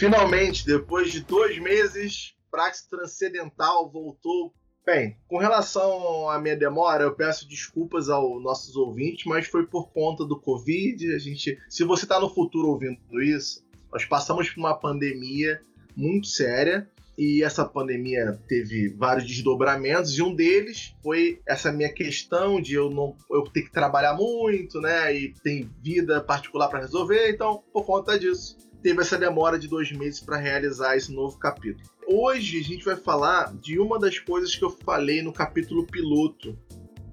Finalmente, depois de dois meses, Praxis Transcendental voltou. Bem, com relação à minha demora, eu peço desculpas aos nossos ouvintes, mas foi por conta do Covid. A gente, se você está no futuro ouvindo isso, nós passamos por uma pandemia muito séria e essa pandemia teve vários desdobramentos e um deles foi essa minha questão de eu não eu ter que trabalhar muito, né, e tem vida particular para resolver, então por conta disso teve essa demora de dois meses para realizar esse novo capítulo. Hoje a gente vai falar de uma das coisas que eu falei no capítulo piloto.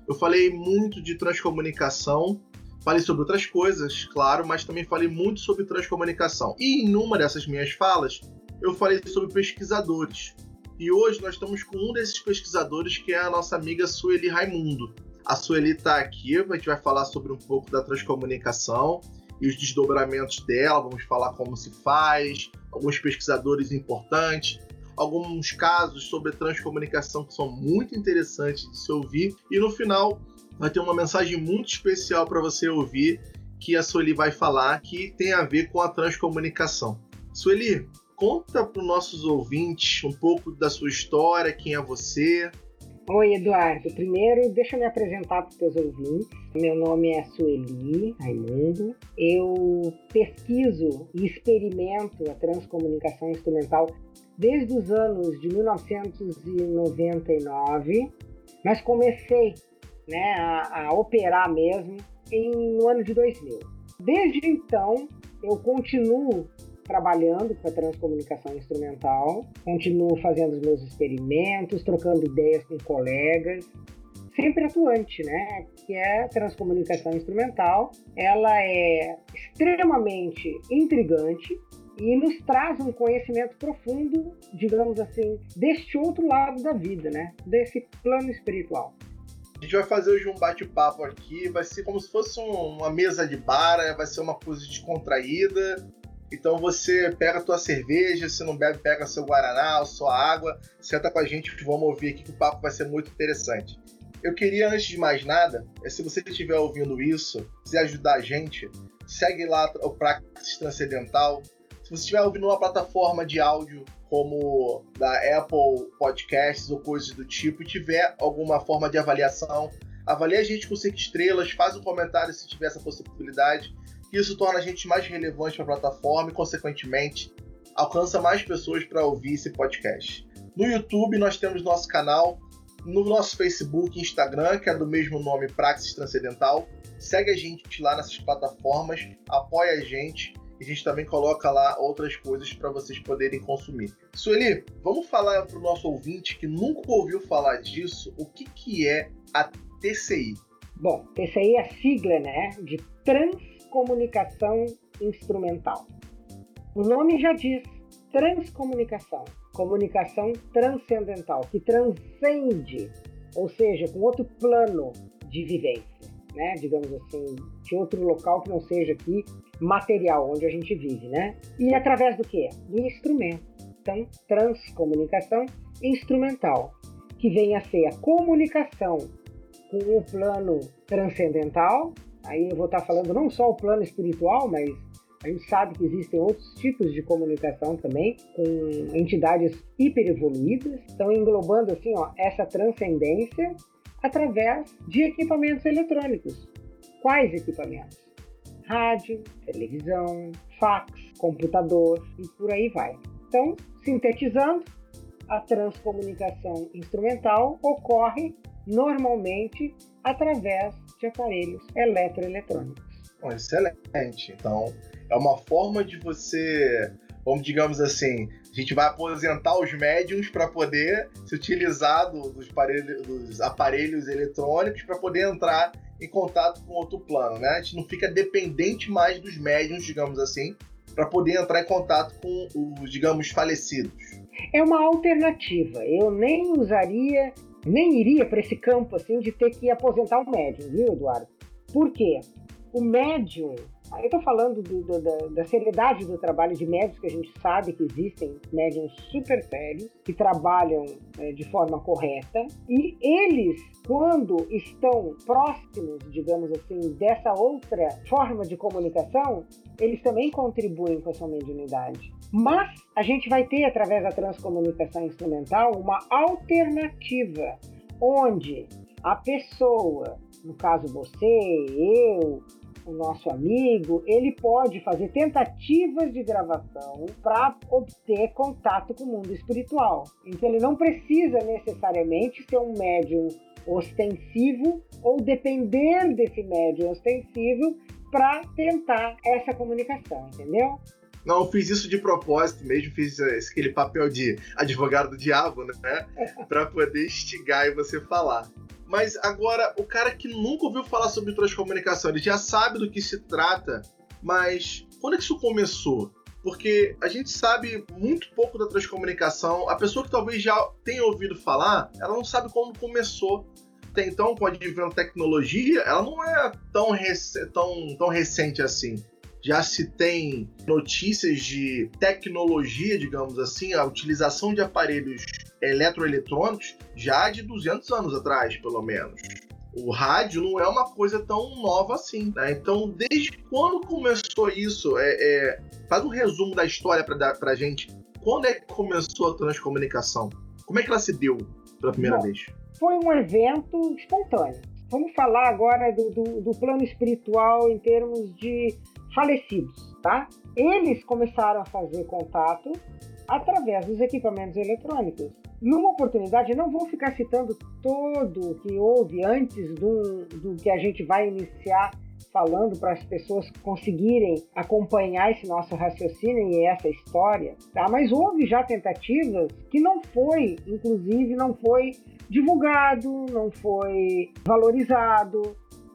Eu falei muito de transcomunicação, falei sobre outras coisas, claro, mas também falei muito sobre transcomunicação. E em uma dessas minhas falas, eu falei sobre pesquisadores. E hoje nós estamos com um desses pesquisadores que é a nossa amiga Sueli Raimundo. A Sueli está aqui, a gente vai falar sobre um pouco da transcomunicação e os desdobramentos dela, vamos falar como se faz, alguns pesquisadores importantes, alguns casos sobre transcomunicação que são muito interessantes de se ouvir e no final vai ter uma mensagem muito especial para você ouvir que a Sueli vai falar que tem a ver com a transcomunicação. Sueli, conta para os nossos ouvintes um pouco da sua história, quem é você. Oi, Eduardo. Primeiro, deixa eu me apresentar para os teus ouvintes. Meu nome é Sueli Raimundo. Eu pesquiso e experimento a transcomunicação instrumental desde os anos de 1999, mas comecei né, a, a operar mesmo em, no ano de 2000. Desde então, eu continuo trabalhando com a transcomunicação instrumental, continuo fazendo os meus experimentos, trocando ideias com colegas, sempre atuante, né? Que é a transcomunicação instrumental. Ela é extremamente intrigante e nos traz um conhecimento profundo, digamos assim, deste outro lado da vida, né? Desse plano espiritual. A gente vai fazer hoje um bate-papo aqui, vai ser como se fosse um, uma mesa de bar, vai ser uma coisa descontraída, então você pega a tua cerveja, se não bebe, pega seu Guaraná, sua água, senta com a gente, vamos ouvir aqui que o papo vai ser muito interessante. Eu queria, antes de mais nada, é, se você estiver ouvindo isso, quiser ajudar a gente, segue lá o Praxis Transcendental. Se você estiver ouvindo uma plataforma de áudio como da Apple Podcasts ou coisas do tipo e tiver alguma forma de avaliação, avalie a gente com cinco estrelas, faz um comentário se tiver essa possibilidade isso torna a gente mais relevante para a plataforma e, consequentemente, alcança mais pessoas para ouvir esse podcast. No YouTube, nós temos nosso canal, no nosso Facebook e Instagram, que é do mesmo nome Praxis Transcendental. Segue a gente lá nessas plataformas, apoia a gente e a gente também coloca lá outras coisas para vocês poderem consumir. Sueli, vamos falar para o nosso ouvinte que nunca ouviu falar disso, o que, que é a TCI? Bom, TCI é a sigla né, de Trans transcomunicação instrumental. O nome já diz transcomunicação, comunicação transcendental, que transcende, ou seja, com outro plano de vivência, né? digamos assim, de outro local que não seja aqui material, onde a gente vive. Né? E através do que? Do instrumento. Então, transcomunicação instrumental, que vem a ser a comunicação com o plano transcendental, Aí eu vou estar falando não só o plano espiritual, mas a gente sabe que existem outros tipos de comunicação também, com entidades hiperevoluídas, estão englobando assim, ó, essa transcendência através de equipamentos eletrônicos. Quais equipamentos? Rádio, televisão, fax, computador e por aí vai. Então, sintetizando, a transcomunicação instrumental ocorre normalmente através de aparelhos eletroeletrônicos. Bom, excelente. Então, é uma forma de você, vamos digamos assim, a gente vai aposentar os médiums para poder se utilizar do, dos, aparelhos, dos aparelhos eletrônicos para poder entrar em contato com outro plano, né? A gente não fica dependente mais dos médiums, digamos assim, para poder entrar em contato com os, digamos, falecidos. É uma alternativa. Eu nem usaria nem iria para esse campo assim de ter que aposentar o médium, viu, Eduardo? Por quê? O médium, eu estou falando do, do, da, da, seriedade do trabalho de médicos, que a gente sabe que existem médiums super sérios, que trabalham é, de forma correta, e eles, quando estão próximos, digamos assim, dessa outra forma de comunicação, eles também contribuem com a sua mediunidade. Mas a gente vai ter, através da transcomunicação instrumental, uma alternativa, onde a pessoa, no caso você, eu, o nosso amigo, ele pode fazer tentativas de gravação para obter contato com o mundo espiritual. Então ele não precisa necessariamente ser um médium ostensivo ou depender desse médium ostensivo para tentar essa comunicação, entendeu? Não, eu fiz isso de propósito mesmo, fiz aquele papel de advogado do diabo, né? para poder instigar e você falar. Mas agora, o cara que nunca ouviu falar sobre transcomunicação, ele já sabe do que se trata, mas quando é que isso começou? Porque a gente sabe muito pouco da transcomunicação. A pessoa que talvez já tenha ouvido falar, ela não sabe quando começou. Até então, com a advento tecnologia, ela não é tão, rec tão, tão recente assim já se tem notícias de tecnologia, digamos assim, a utilização de aparelhos eletroeletrônicos já de 200 anos atrás, pelo menos. O rádio não é uma coisa tão nova assim, né? Então, desde quando começou isso? É, é... Faz um resumo da história para pra gente. Quando é que começou a transcomunicação? Como é que ela se deu pela primeira Bom, vez? Foi um evento espontâneo. Vamos falar agora do, do, do plano espiritual em termos de falecidos, tá? Eles começaram a fazer contato através dos equipamentos eletrônicos. Numa oportunidade, não vou ficar citando todo o que houve antes do, do que a gente vai iniciar falando para as pessoas conseguirem acompanhar esse nosso raciocínio e essa história, tá? Mas houve já tentativas que não foi, inclusive não foi divulgado, não foi valorizado,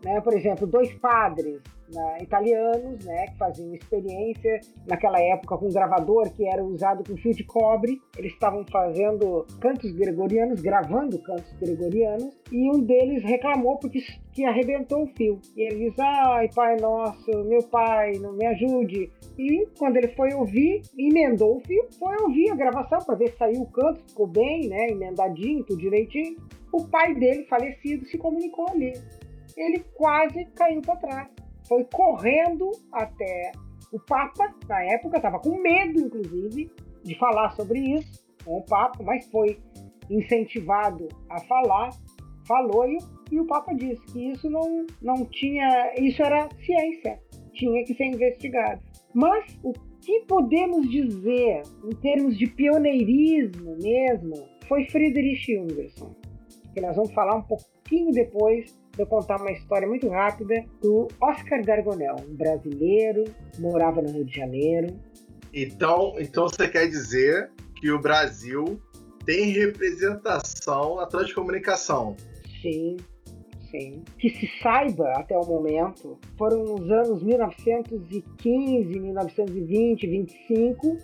né? Por exemplo, dois padres né, italianos, né, que faziam experiência naquela época com um gravador que era usado com fio de cobre. Eles estavam fazendo cantos gregorianos, gravando cantos gregorianos, e um deles reclamou porque que arrebentou o fio. E ele diz: "Ai, Pai nosso, meu pai, não me ajude". E quando ele foi ouvir, emendou o fio, foi ouvir a gravação para ver se saiu o canto, ficou bem, né, emendadinho, tudo direitinho. O pai dele, falecido, se comunicou ali. Ele quase caiu para trás foi correndo até o Papa, na época, estava com medo, inclusive, de falar sobre isso com o Papa, mas foi incentivado a falar, falou e, e o Papa disse que isso não, não tinha, isso era ciência, tinha que ser investigado. Mas o que podemos dizer em termos de pioneirismo mesmo foi Friedrich Hungerson, que nós vamos falar um pouquinho depois eu contar uma história muito rápida do Oscar Gargonel, um brasileiro, morava no Rio de Janeiro. Então, então você quer dizer que o Brasil tem representação na transcomunicação? Sim, sim. Que se saiba até o momento, foram os anos 1915, 1920, 25.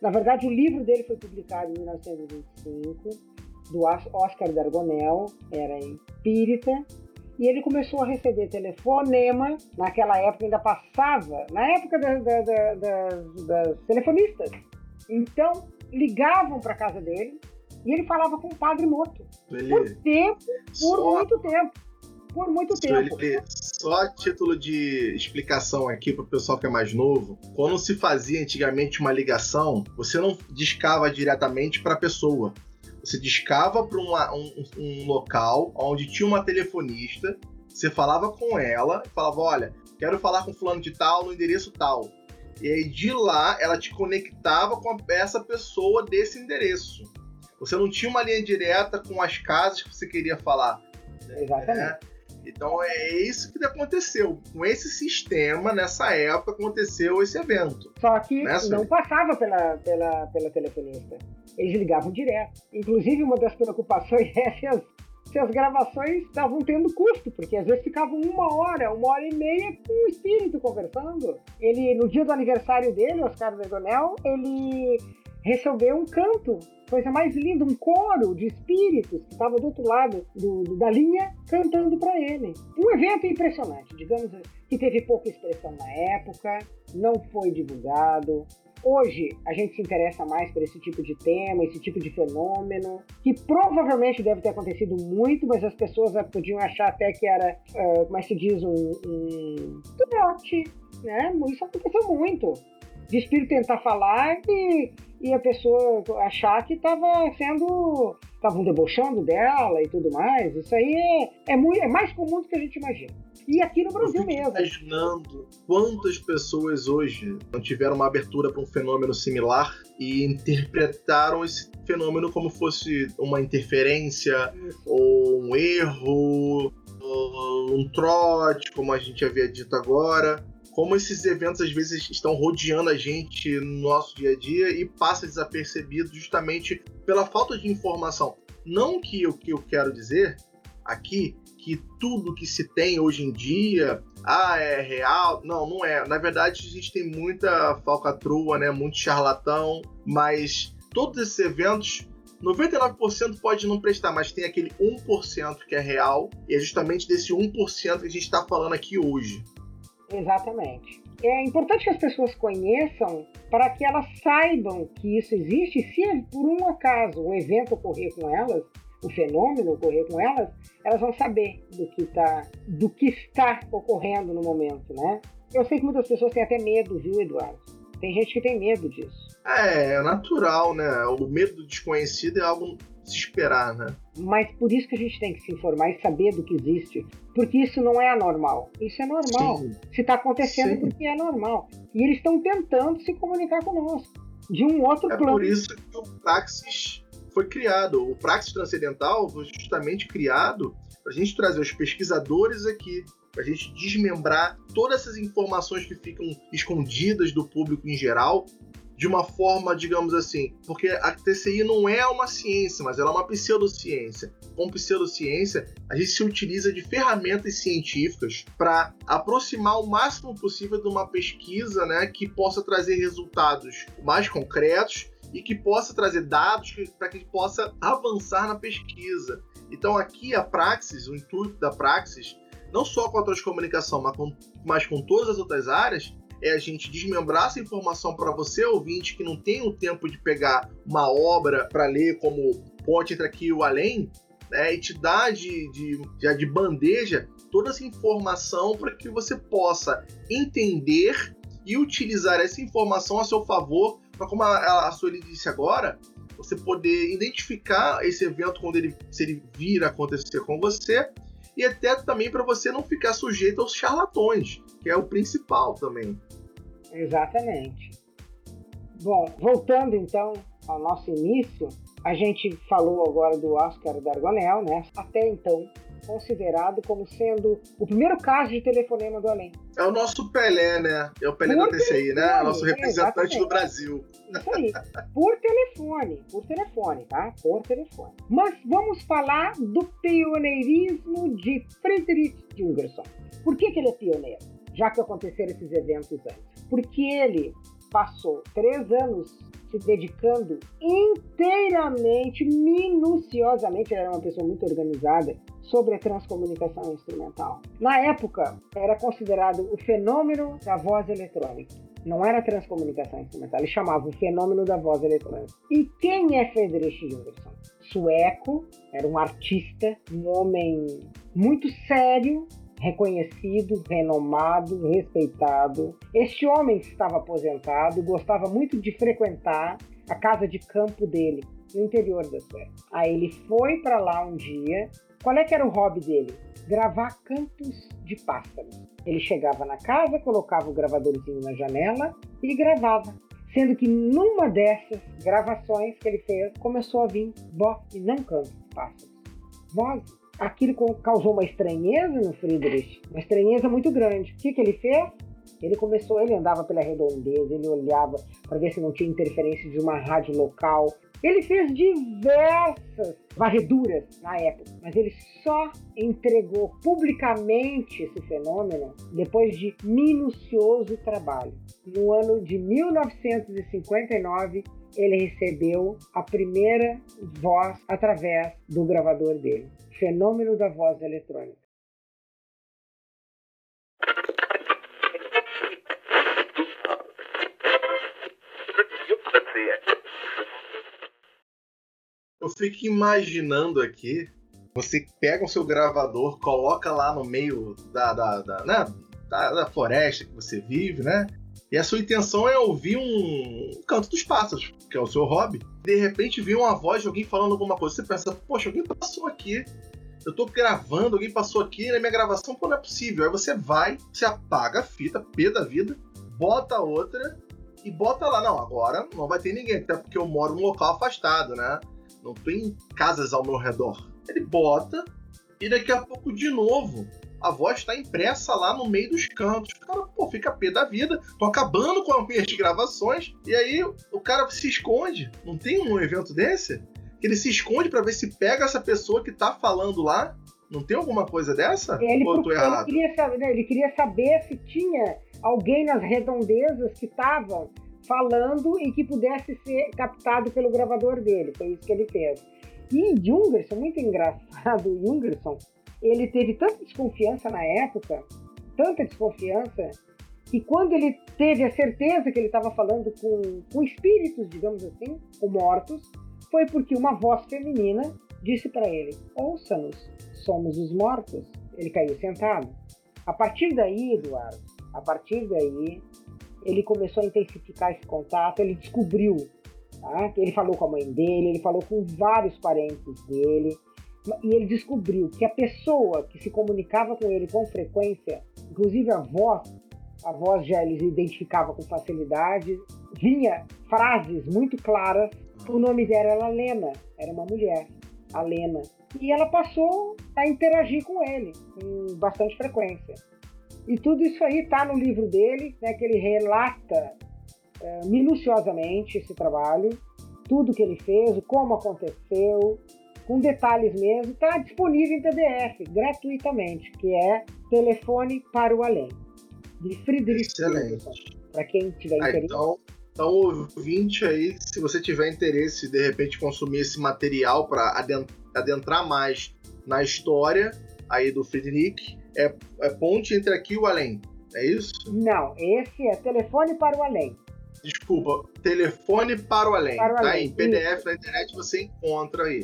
Na verdade, o livro dele foi publicado em 1925, do Oscar Gargonel, era espírita, e ele começou a receber telefonema, naquela época ainda passava, na época da, da, da, das telefonistas. Então, ligavam para casa dele e ele falava com o padre morto. Ele... Por tempo, por só... muito tempo. Por muito tempo. Ele... Só a título de explicação aqui para o pessoal que é mais novo, quando se fazia antigamente uma ligação, você não discava diretamente para a pessoa você discava para um, um, local onde tinha uma telefonista, você falava com ela e falava: Olha, quero falar com fulano de tal no endereço tal. E aí de lá ela te conectava com essa pessoa desse endereço. Você não tinha uma linha direta com as casas que você queria falar. Exatamente. Né? Então é isso que aconteceu. Com esse sistema, nessa época, aconteceu esse evento. Só que né, não passava pela, pela, pela telefonista. Eles ligavam direto. Inclusive, uma das preocupações é se as, se as gravações estavam tendo custo, porque às vezes ficavam uma hora, uma hora e meia com o espírito conversando. Ele, no dia do aniversário dele, Oscar Vergonel, ele recebeu um canto coisa mais linda, um coro de espíritos que estava do outro lado do, do, da linha cantando para ele. Um evento impressionante, digamos que teve pouca expressão na época, não foi divulgado, Hoje a gente se interessa mais por esse tipo de tema, esse tipo de fenômeno, que provavelmente deve ter acontecido muito, mas as pessoas podiam achar até que era, uh, como é se diz, um, um trote, né? Isso aconteceu muito. De espírito tentar falar e, e a pessoa achar que estava sendo. estavam debochando dela e tudo mais. Isso aí é, é, muito, é mais comum do que a gente imagina. E aqui no Brasil mesmo. imaginando quantas pessoas hoje não tiveram uma abertura para um fenômeno similar e interpretaram esse fenômeno como fosse uma interferência ou um erro, ou um trote, como a gente havia dito agora. Como esses eventos às vezes estão rodeando a gente no nosso dia a dia e passa desapercebido justamente pela falta de informação. Não que o que eu quero dizer aqui que tudo que se tem hoje em dia ah, é real. Não, não é. Na verdade, a gente tem muita falcatrua, né? Muito charlatão, mas todos esses eventos 99% pode não prestar, mas tem aquele 1% que é real, e é justamente desse 1% que a gente está falando aqui hoje. Exatamente. É importante que as pessoas conheçam para que elas saibam que isso existe. E se por um acaso um evento ocorrer com elas, o fenômeno ocorrer com elas, elas vão saber do que, tá, do que está ocorrendo no momento, né? Eu sei que muitas pessoas têm até medo, viu, Eduardo? Tem gente que tem medo disso. É, é natural, né? O medo do desconhecido é algo se esperar, né? Mas por isso que a gente tem que se informar e saber do que existe. Porque isso não é anormal. Isso é normal. Sim. Se está acontecendo, Sim. porque é normal. E eles estão tentando se comunicar conosco. De um outro é plano. É por isso que o Praxis foi criado. O Praxis Transcendental foi justamente criado para a gente trazer os pesquisadores aqui, para a gente desmembrar todas essas informações que ficam escondidas do público em geral, de uma forma, digamos assim, porque a TCI não é uma ciência, mas ela é uma pseudociência. Com pseudociência, a gente se utiliza de ferramentas científicas para aproximar o máximo possível de uma pesquisa né, que possa trazer resultados mais concretos e que possa trazer dados para que possa avançar na pesquisa. Então aqui a Praxis, o intuito da Praxis, não só com a transcomunicação, mas com, mas com todas as outras áreas, é a gente desmembrar essa informação para você, ouvinte, que não tem o tempo de pegar uma obra para ler como ponte entre aqui e o além, né, e te dar de, de, de, de bandeja toda essa informação para que você possa entender e utilizar essa informação a seu favor como a, a Sueli disse agora, você poder identificar esse evento quando ele se ele vir a acontecer com você e até também para você não ficar sujeito aos charlatões, que é o principal também. Exatamente. Bom, voltando então ao nosso início, a gente falou agora do Oscar Dargonel, né? Até então, considerado como sendo o primeiro caso de telefonema do além. É o nosso Pelé, né? É o Pelé por da TCI, né? Nosso representante é, do Brasil. Isso aí. Por telefone, por telefone, tá? Por telefone. Mas vamos falar do pioneirismo de Friedrich Jungerson. Por que, que ele é pioneiro? Já que aconteceram esses eventos antes. Porque ele passou três anos se dedicando inteiramente, minuciosamente, ele era uma pessoa muito organizada, sobre a transcomunicação instrumental. Na época, era considerado o fenômeno da voz eletrônica. Não era transcomunicação instrumental, ele chamava o fenômeno da voz eletrônica. E quem é Friedrich Jungerson? Sueco, era um artista, um homem muito sério, reconhecido, renomado, respeitado. Este homem estava aposentado, gostava muito de frequentar a casa de campo dele, no interior da Suécia. Aí ele foi para lá um dia. Qual é que era o hobby dele? Gravar cantos de pássaros. Ele chegava na casa, colocava o gravadorzinho na janela e gravava. Sendo que numa dessas gravações que ele fez, começou a vir voz e não canto de pássaros. Vozes aquilo causou uma estranheza no Friedrich, uma estranheza muito grande. O que, que ele fez? Ele começou, ele andava pela redondeza, ele olhava para ver se não tinha interferência de uma rádio local. Ele fez diversas varreduras na época, mas ele só entregou publicamente esse fenômeno depois de minucioso trabalho. No ano de 1959, ele recebeu a primeira voz através do gravador dele. Fenômeno da voz eletrônica. Eu fico imaginando aqui, você pega o seu gravador, coloca lá no meio da, da, da, né, da, da floresta que você vive, né? E a sua intenção é ouvir um canto dos pássaros, que é o seu hobby. De repente vem uma voz de alguém falando alguma coisa. Você pensa, poxa, alguém passou aqui. Eu tô gravando, alguém passou aqui na minha gravação, pô, não é possível. Aí você vai, você apaga a fita, P da vida, bota outra e bota lá. Não, agora não vai ter ninguém, até porque eu moro num local afastado, né? Não tem casas ao meu redor. Ele bota e daqui a pouco de novo a voz está impressa lá no meio dos cantos. O cara, pô, fica pé da vida. Tô acabando com as de gravações. E aí o cara se esconde. Não tem um evento desse? Que ele se esconde para ver se pega essa pessoa que tá falando lá. Não tem alguma coisa dessa? Ele, Ou eu tô errado? Ele queria, saber, ele queria saber se tinha alguém nas redondezas que estavam falando e que pudesse ser captado pelo gravador dele. Foi isso que ele fez. E Jungerson, muito engraçado, Jungerson, ele teve tanta desconfiança na época, tanta desconfiança, que quando ele teve a certeza que ele estava falando com, com espíritos, digamos assim, com mortos, foi porque uma voz feminina disse para ele: Ouça-nos, somos os mortos. Ele caiu sentado. A partir daí, Eduardo, a partir daí, ele começou a intensificar esse contato, ele descobriu. Tá? Ele falou com a mãe dele, ele falou com vários parentes dele, e ele descobriu que a pessoa que se comunicava com ele com frequência, inclusive a voz, a voz já ele identificava com facilidade, vinha frases muito claras. O nome dela era Lena, era uma mulher, a Lena. E ela passou a interagir com ele com bastante frequência. E tudo isso aí está no livro dele, né, que ele relata é, minuciosamente esse trabalho, tudo que ele fez, como aconteceu, com detalhes mesmo, está disponível em PDF, gratuitamente, que é Telefone para o Além, de Friedrich Excelente. Para quem tiver ah, interesse. Então, então, ouvinte aí, se você tiver interesse de repente consumir esse material para adentrar mais na história aí do Friedrich, é, é ponte entre aqui e o além. É isso? Não, esse é telefone para o além. Desculpa, telefone para o além. Para o tá? além. Em PDF isso. na internet você encontra aí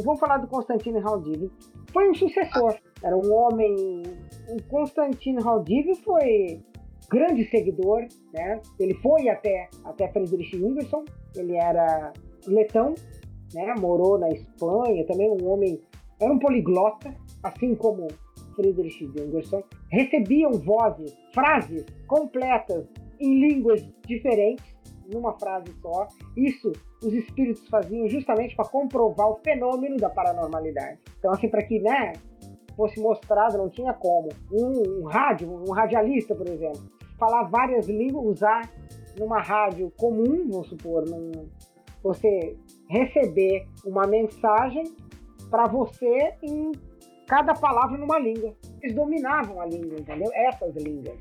vamos falar do Constantino Haldiv. Foi um sucessor, era um homem. O Constantino Haldiv foi grande seguidor, né? Ele foi até até Friedrich Jungerson, ele era letão, né? Morou na Espanha, também um homem era um poliglota, assim como Friedrich Jungerson. Recebiam vozes, frases completas em línguas diferentes numa frase só. Isso os espíritos faziam justamente para comprovar o fenômeno da paranormalidade. Então, assim, para que né, fosse mostrado, não tinha como. Um, um rádio, um radialista, por exemplo, falar várias línguas, usar numa rádio comum, vamos supor, num, você receber uma mensagem para você em cada palavra numa língua. Eles dominavam a língua, entendeu? Essas línguas.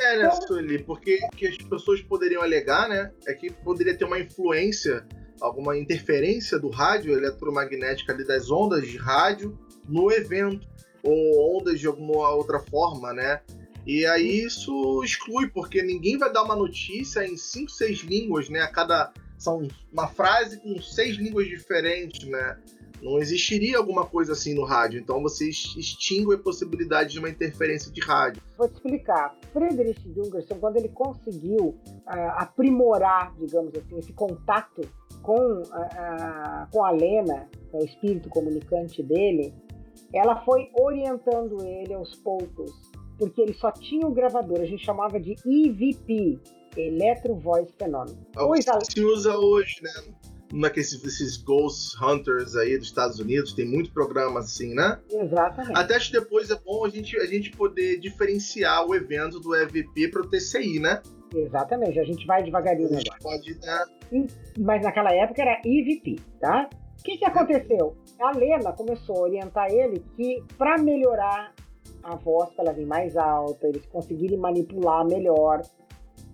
É, né, Sueli? Porque que as pessoas poderiam alegar, né? É que poderia ter uma influência, alguma interferência do rádio eletromagnética ali das ondas de rádio no evento, ou ondas de alguma outra forma, né? E aí isso exclui, porque ninguém vai dar uma notícia em cinco, seis línguas, né? A cada. São uma frase com seis línguas diferentes, né? Não existiria alguma coisa assim no rádio, então você extingue a possibilidade de uma interferência de rádio. Vou te explicar. Friedrich Jungerson, quando ele conseguiu uh, aprimorar, digamos assim, esse contato com, uh, uh, com a Lena, é o espírito comunicante dele, ela foi orientando ele aos poucos, porque ele só tinha um gravador, a gente chamava de EVP, Electro Voice Phenomenon. É o que se usa hoje, né? Naqueles esses Ghost Hunters aí dos Estados Unidos, tem muito programa assim, né? Exatamente. Até acho que depois é bom a gente, a gente poder diferenciar o evento do EVP para o TCI, né? Exatamente, a gente vai devagarinho. A gente pode, né? Mas naquela época era EVP, tá? O que, que aconteceu? A Lena começou a orientar ele que para melhorar a voz, para ela vir mais alta, eles conseguirem manipular melhor,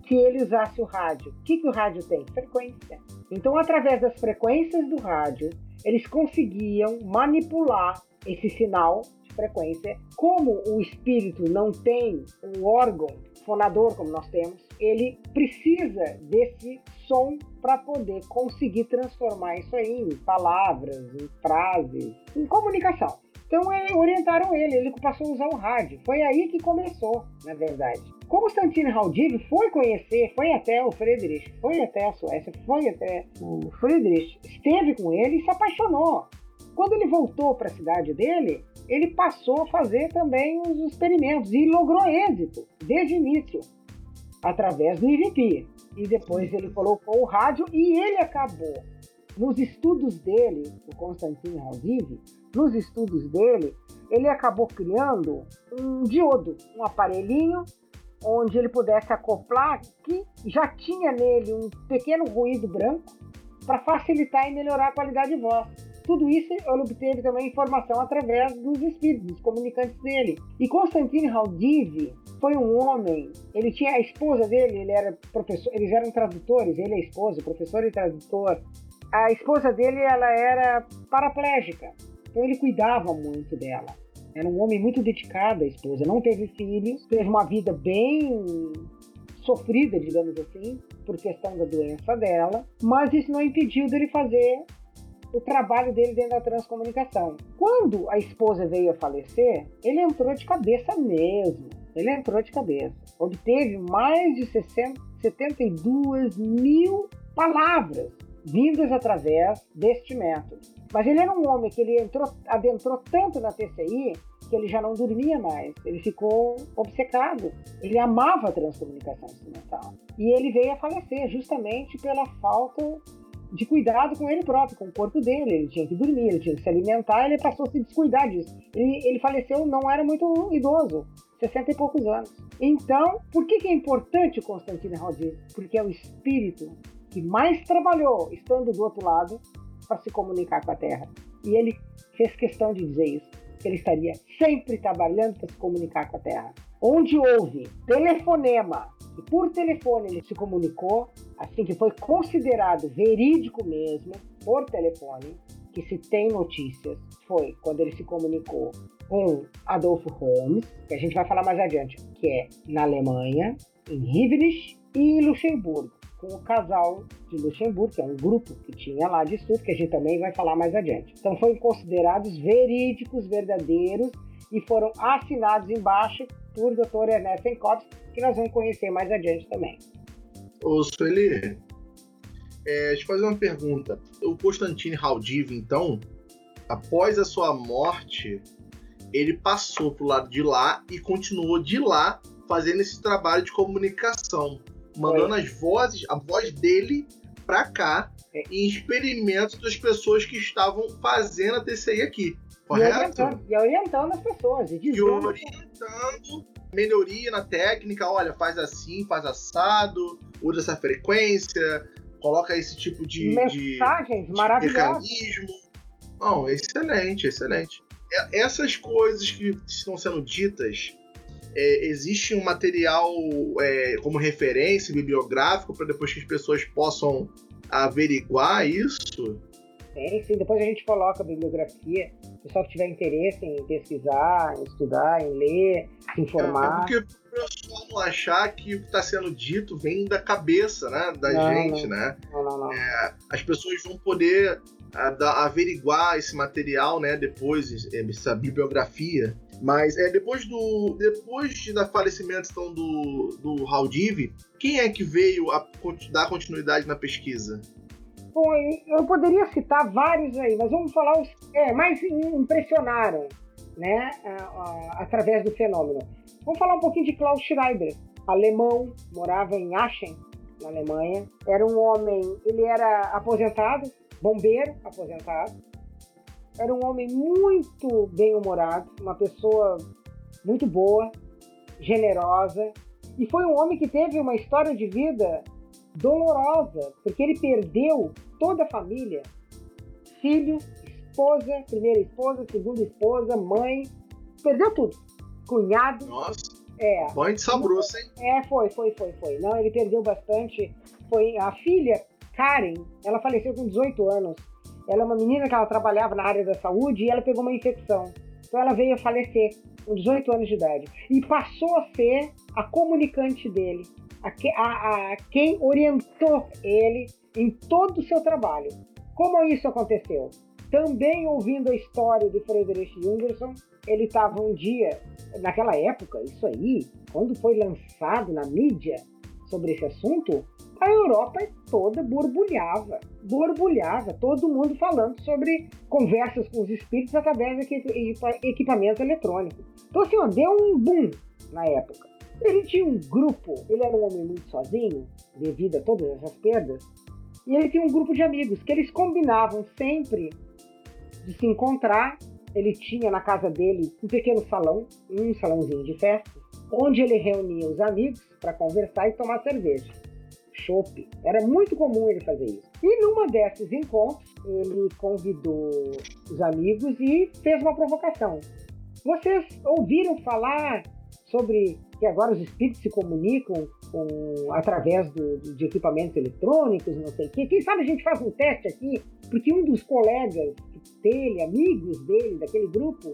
que ele usasse o rádio. O que, que o rádio tem? Frequência. Então, através das frequências do rádio, eles conseguiam manipular esse sinal de frequência. Como o espírito não tem um órgão fonador como nós temos, ele precisa desse som para poder conseguir transformar isso aí em palavras, em frases, em comunicação. Então é, orientaram ele, ele passou a usar o rádio. Foi aí que começou, na verdade. Constantino Haldiv foi conhecer, foi até o Friedrich, foi até a Suécia, foi até o Friedrich, esteve com ele e se apaixonou. Quando ele voltou para a cidade dele, ele passou a fazer também os experimentos e logrou êxito desde o início, através do IVP. E depois ele colocou o rádio e ele acabou, nos estudos dele, o Constantino Haldiv, nos estudos dele, ele acabou criando um diodo, um aparelhinho onde ele pudesse acoplar que já tinha nele um pequeno ruído branco para facilitar e melhorar a qualidade de voz. Tudo isso ele obteve também informação através dos espíritos, dos comunicantes dele. E Constantino Haldiv foi um homem, ele tinha a esposa dele, ele era professor, eles eram tradutores, ele é esposa, professor e tradutor. A esposa dele, ela era paraplégica, então ele cuidava muito dela. Era um homem muito dedicado à esposa, não teve filhos, teve uma vida bem sofrida, digamos assim, por questão da doença dela, mas isso não impediu dele fazer o trabalho dele dentro da transcomunicação. Quando a esposa veio a falecer, ele entrou de cabeça mesmo. Ele entrou de cabeça. Obteve mais de 60, 72 mil palavras vindas através deste método. Mas ele era um homem que ele entrou, adentrou tanto na TCI que ele já não dormia mais. Ele ficou obcecado. Ele amava a transcomunicação instrumental. E ele veio a falecer justamente pela falta de cuidado com ele próprio, com o corpo dele. Ele tinha que dormir, ele tinha que se alimentar, ele passou a se descuidar disso. Ele, ele faleceu, não era muito idoso, 60 e poucos anos. Então, por que, que é importante o Constantino Haldir? Porque é o espírito que mais trabalhou estando do outro lado para se comunicar com a Terra. E ele fez questão de dizer isso, que ele estaria sempre trabalhando para se comunicar com a Terra. Onde houve telefonema e por telefone ele se comunicou, assim que foi considerado verídico mesmo, por telefone, que se tem notícias, foi quando ele se comunicou com Adolfo Holmes, que a gente vai falar mais adiante, que é na Alemanha, em Rivnich e em Luxemburgo com o casal de Luxemburgo, que é um grupo que tinha lá de estudo, que a gente também vai falar mais adiante. Então foram considerados verídicos, verdadeiros e foram assinados embaixo por Dr. Ernesto Senkowski, que nós vamos conhecer mais adiante também. Ô, Sueli, é, deixa eu fazer uma pergunta. O Constantine Haldiv, então, após a sua morte, ele passou pro lado de lá e continuou de lá fazendo esse trabalho de comunicação mandando as vozes, a voz dele para cá é. em experimentos das pessoas que estavam fazendo a TCI aqui. Correto? E orientando, e orientando as pessoas. E, e orientando melhoria na técnica, olha, faz assim, faz assado, usa essa frequência, coloca esse tipo de. Mensagens de, maravilhosas. mecanismo. Não, excelente, excelente. Essas coisas que estão sendo ditas é, existe um material é, como referência bibliográfico para depois que as pessoas possam averiguar isso? Tem, sim. Depois a gente coloca a bibliografia. O pessoal que tiver interesse em pesquisar, em estudar, em ler, se informar. É, porque o pessoal não achar que o que está sendo dito vem da cabeça né, da não, gente, não. né? Não, não, não. É, as pessoas vão poder a, a, averiguar esse material, né? Depois, essa bibliografia mas é, depois do depois da falecimento então, do, do Haldiv, quem é que veio a dar continuidade na pesquisa? Bom, eu poderia citar vários aí, mas vamos falar os é, mais impressionaram, né, através do fenômeno. Vamos falar um pouquinho de Klaus Schreiber, alemão, morava em Aachen, na Alemanha. Era um homem, ele era aposentado, bombeiro aposentado, era um homem muito bem-humorado, uma pessoa muito boa, generosa, e foi um homem que teve uma história de vida dolorosa, porque ele perdeu toda a família, filho, esposa, primeira esposa, segunda esposa, mãe, perdeu tudo, cunhado, Nossa. É. Banho de sabroso, hein? É, foi, foi, foi, foi. Não, ele perdeu bastante. Foi a filha, Karen, ela faleceu com 18 anos. Ela é uma menina que ela trabalhava na área da saúde e ela pegou uma infecção. Então ela veio a falecer com 18 anos de idade. E passou a ser a comunicante dele, a, a, a quem orientou ele em todo o seu trabalho. Como isso aconteceu? Também ouvindo a história de Friedrich Jungerson, ele estava um dia, naquela época, isso aí, quando foi lançado na mídia sobre esse assunto, a Europa toda borbulhava, borbulhava, todo mundo falando sobre conversas com os espíritos através de equipamento eletrônico. Então, assim, ó, deu um boom na época. Ele tinha um grupo, ele era um homem muito sozinho, devido a todas essas perdas, e ele tinha um grupo de amigos que eles combinavam sempre de se encontrar. Ele tinha na casa dele um pequeno salão, um salãozinho de festa, onde ele reunia os amigos para conversar e tomar cerveja. Era muito comum ele fazer isso. E numa desses encontros, ele convidou os amigos e fez uma provocação. Vocês ouviram falar sobre que agora os espíritos se comunicam com, através do, de equipamentos eletrônicos, não sei o quê. Quem sabe a gente faz um teste aqui, porque um dos colegas dele, amigos dele, daquele grupo,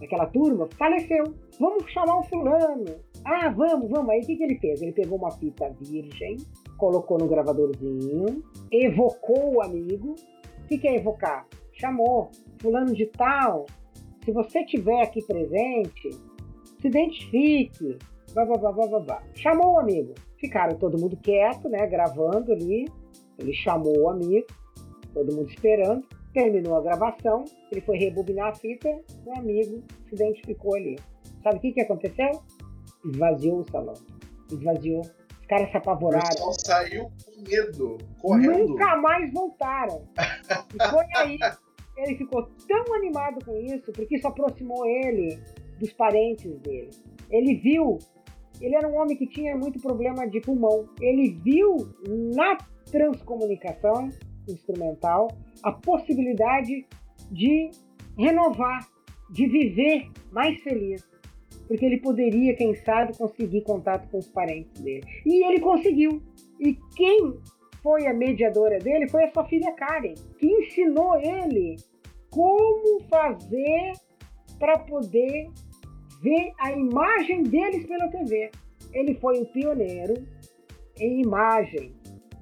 daquela turma, faleceu. Vamos chamar o fulano. Ah, vamos, vamos. Aí o que, que ele fez? Ele pegou uma fita virgem, colocou no gravadorzinho, evocou o amigo. O que, que é evocar? Chamou fulano de tal. Se você tiver aqui presente, se identifique, babá. Chamou o amigo. Ficaram todo mundo quieto, né? Gravando ali. Ele chamou o amigo, todo mundo esperando. Terminou a gravação, ele foi rebobinar a fita, o amigo se identificou ali. Sabe o que, que aconteceu? Esvaziou o salão. Esvaziou. Caras se apavoraram. O pessoal saiu com medo, correndo. Nunca mais voltaram. e foi aí. Ele ficou tão animado com isso, porque isso aproximou ele dos parentes dele. Ele viu, ele era um homem que tinha muito problema de pulmão. Ele viu na transcomunicação instrumental a possibilidade de renovar, de viver mais feliz. Porque ele poderia, quem sabe, conseguir contato com os parentes dele. E ele conseguiu. E quem foi a mediadora dele foi a sua filha Karen, que ensinou ele como fazer para poder ver a imagem deles pela TV. Ele foi o pioneiro em imagem,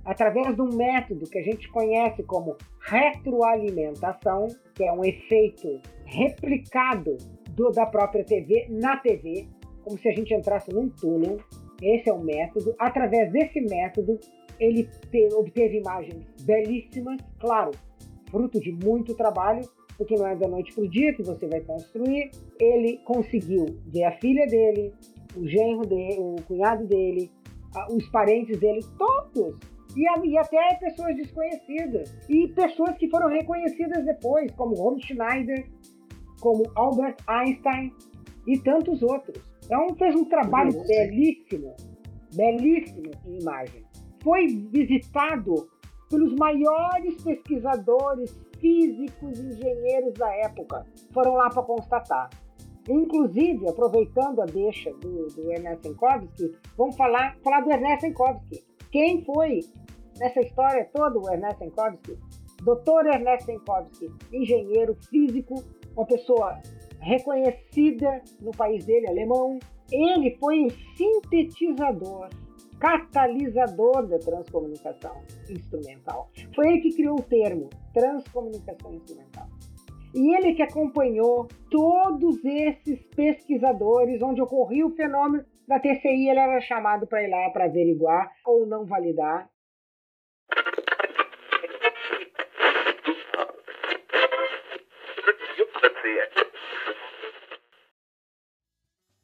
através de um método que a gente conhece como retroalimentação, que é um efeito replicado do, da própria TV na TV, como se a gente entrasse num túnel. Esse é o método. Através desse método, ele te, obteve imagens belíssimas, claro, fruto de muito trabalho, porque não é da noite para o dia que você vai construir. Ele conseguiu ver a filha dele, o genro dele, o cunhado dele, os parentes dele, todos. E, até pessoas desconhecidas. E pessoas que foram reconhecidas depois, como Ron Schneider, como Albert Einstein e tantos outros. Então fez um trabalho belíssimo, belíssimo em imagem. Foi visitado pelos maiores pesquisadores físicos, engenheiros da época foram lá para constatar. Inclusive, aproveitando a deixa do, do Ernest Enkovsky, vamos falar, falar do Ernest Enkovsky. Quem foi nessa história toda o Ernest Enkovsky? Dr. Ernest Enkovsky, engenheiro físico, uma pessoa reconhecida no país dele, alemão. Ele foi o sintetizador catalisador da transcomunicação instrumental. Foi ele que criou o termo transcomunicação instrumental. E ele que acompanhou todos esses pesquisadores onde ocorria o fenômeno da TCI, ele era chamado para ir lá para averiguar ou não validar.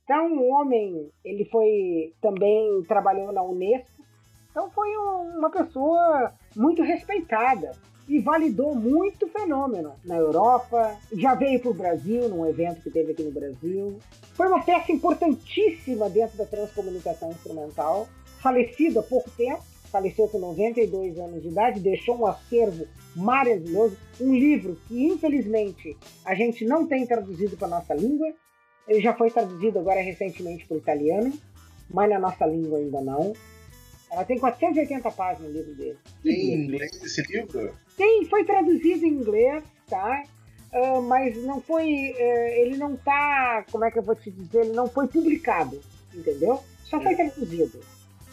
Então, o homem, ele foi também trabalhou na Unesco. Então, foi um, uma pessoa muito respeitada e validou muito fenômeno na Europa. Já veio para o Brasil, num evento que teve aqui no Brasil. Foi uma peça importantíssima dentro da transcomunicação instrumental. Falecido há pouco tempo, faleceu com 92 anos de idade, deixou um acervo maravilhoso, um livro que infelizmente a gente não tem traduzido para nossa língua, Ele já foi traduzido agora recentemente para o italiano, mas na nossa língua ainda não. Ela tem 480 páginas o livro dele. Tem em inglês esse livro? Tem, foi traduzido em inglês, tá? Uh, mas não foi. Uh, ele não tá. Como é que eu vou te dizer? Ele não foi publicado, entendeu? Só foi traduzido.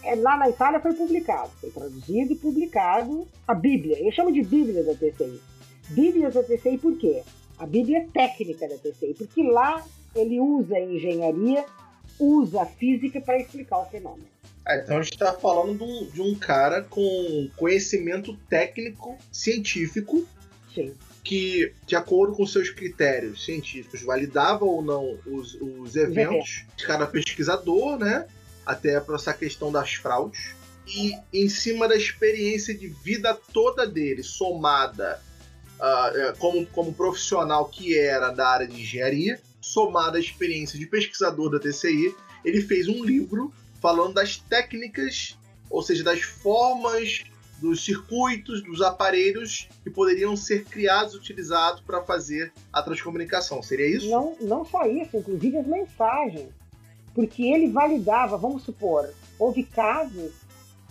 É, lá na Itália foi publicado. Foi traduzido e publicado a Bíblia. Eu chamo de Bíblia da TCI. Bíblia da TCI por quê? A Bíblia técnica da TCI, porque lá ele usa a engenharia, usa a física para explicar o fenômeno. Ah, então a gente está falando de um, de um, cara com conhecimento técnico, científico, Sim. que, de acordo com seus critérios científicos, validava ou não os, os eventos de cada pesquisador, né? Até para essa questão das fraudes. E em cima da experiência de vida toda dele, somada uh, como, como profissional que era da área de engenharia, somada à experiência de pesquisador da TCI, ele fez um livro falando das técnicas, ou seja, das formas dos circuitos, dos aparelhos que poderiam ser criados, utilizados para fazer a transcomunicação. Seria isso? Não, não só isso, inclusive as mensagens. Porque ele validava, vamos supor, houve casos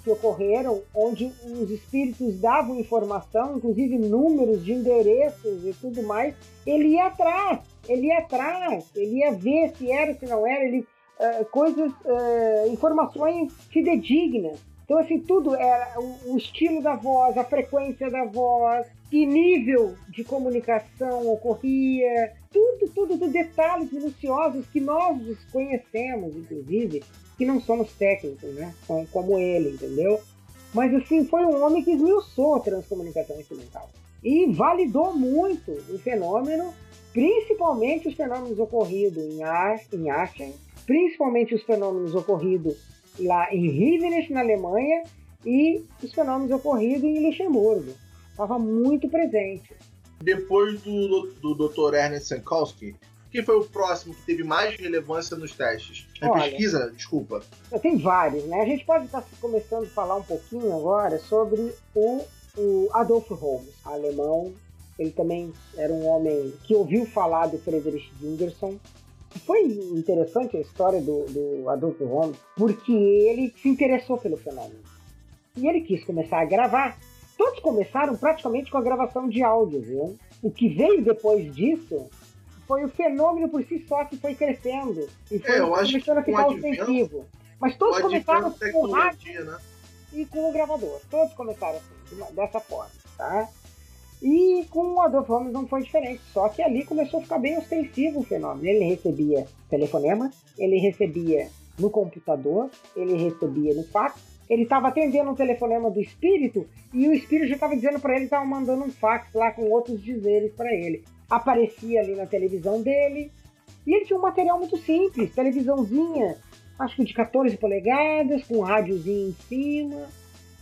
que ocorreram onde os espíritos davam informação, inclusive números de endereços e tudo mais, ele ia atrás, ele ia atrás, ele ia ver se era, se não era, ele uh, coisas, uh, informações fidedignas. Então, assim, tudo era o, o estilo da voz, a frequência da voz, que nível de comunicação ocorria, tudo, tudo, tudo, detalhes minuciosos que nós desconhecemos, inclusive, que não somos técnicos, né? Como, como ele, entendeu? Mas assim, foi um homem que esmiuçou a transcomunicação instrumental. E validou muito o fenômeno, principalmente os fenômenos ocorridos em, Ar, em Aachen, principalmente os fenômenos ocorridos lá em Rivnitz, na Alemanha, e os fenômenos ocorridos em Luxemburgo. Estava muito presente. Depois do, do Dr. Ernest Sankowski, quem foi o próximo que teve mais relevância nos testes? Na Olha, pesquisa, desculpa. Tem vários, né? A gente pode estar começando a falar um pouquinho agora sobre o, o Adolf Holmes, alemão. Ele também era um homem que ouviu falar do Friedrich Gingerson. Foi interessante a história do, do Adolf Holmes, porque ele se interessou pelo fenômeno. E ele quis começar a gravar. Todos começaram praticamente com a gravação de áudio, viu? O que veio depois disso foi o fenômeno por si só que foi crescendo e foi é, começando a ficar ofensivo. Mas todos começaram com o rádio né? e com o gravador. Todos começaram assim, dessa forma, tá? E com o Adolfo Holmes não foi diferente, só que ali começou a ficar bem ostensivo o fenômeno. Ele recebia telefonemas, ele recebia no computador, ele recebia no fax, ele estava atendendo um telefonema do espírito e o espírito já estava dizendo para ele, estava mandando um fax lá com outros dizeres para ele aparecia ali na televisão dele. E ele tinha um material muito simples, televisãozinha, acho que de 14 polegadas, com um rádiozinho em cima,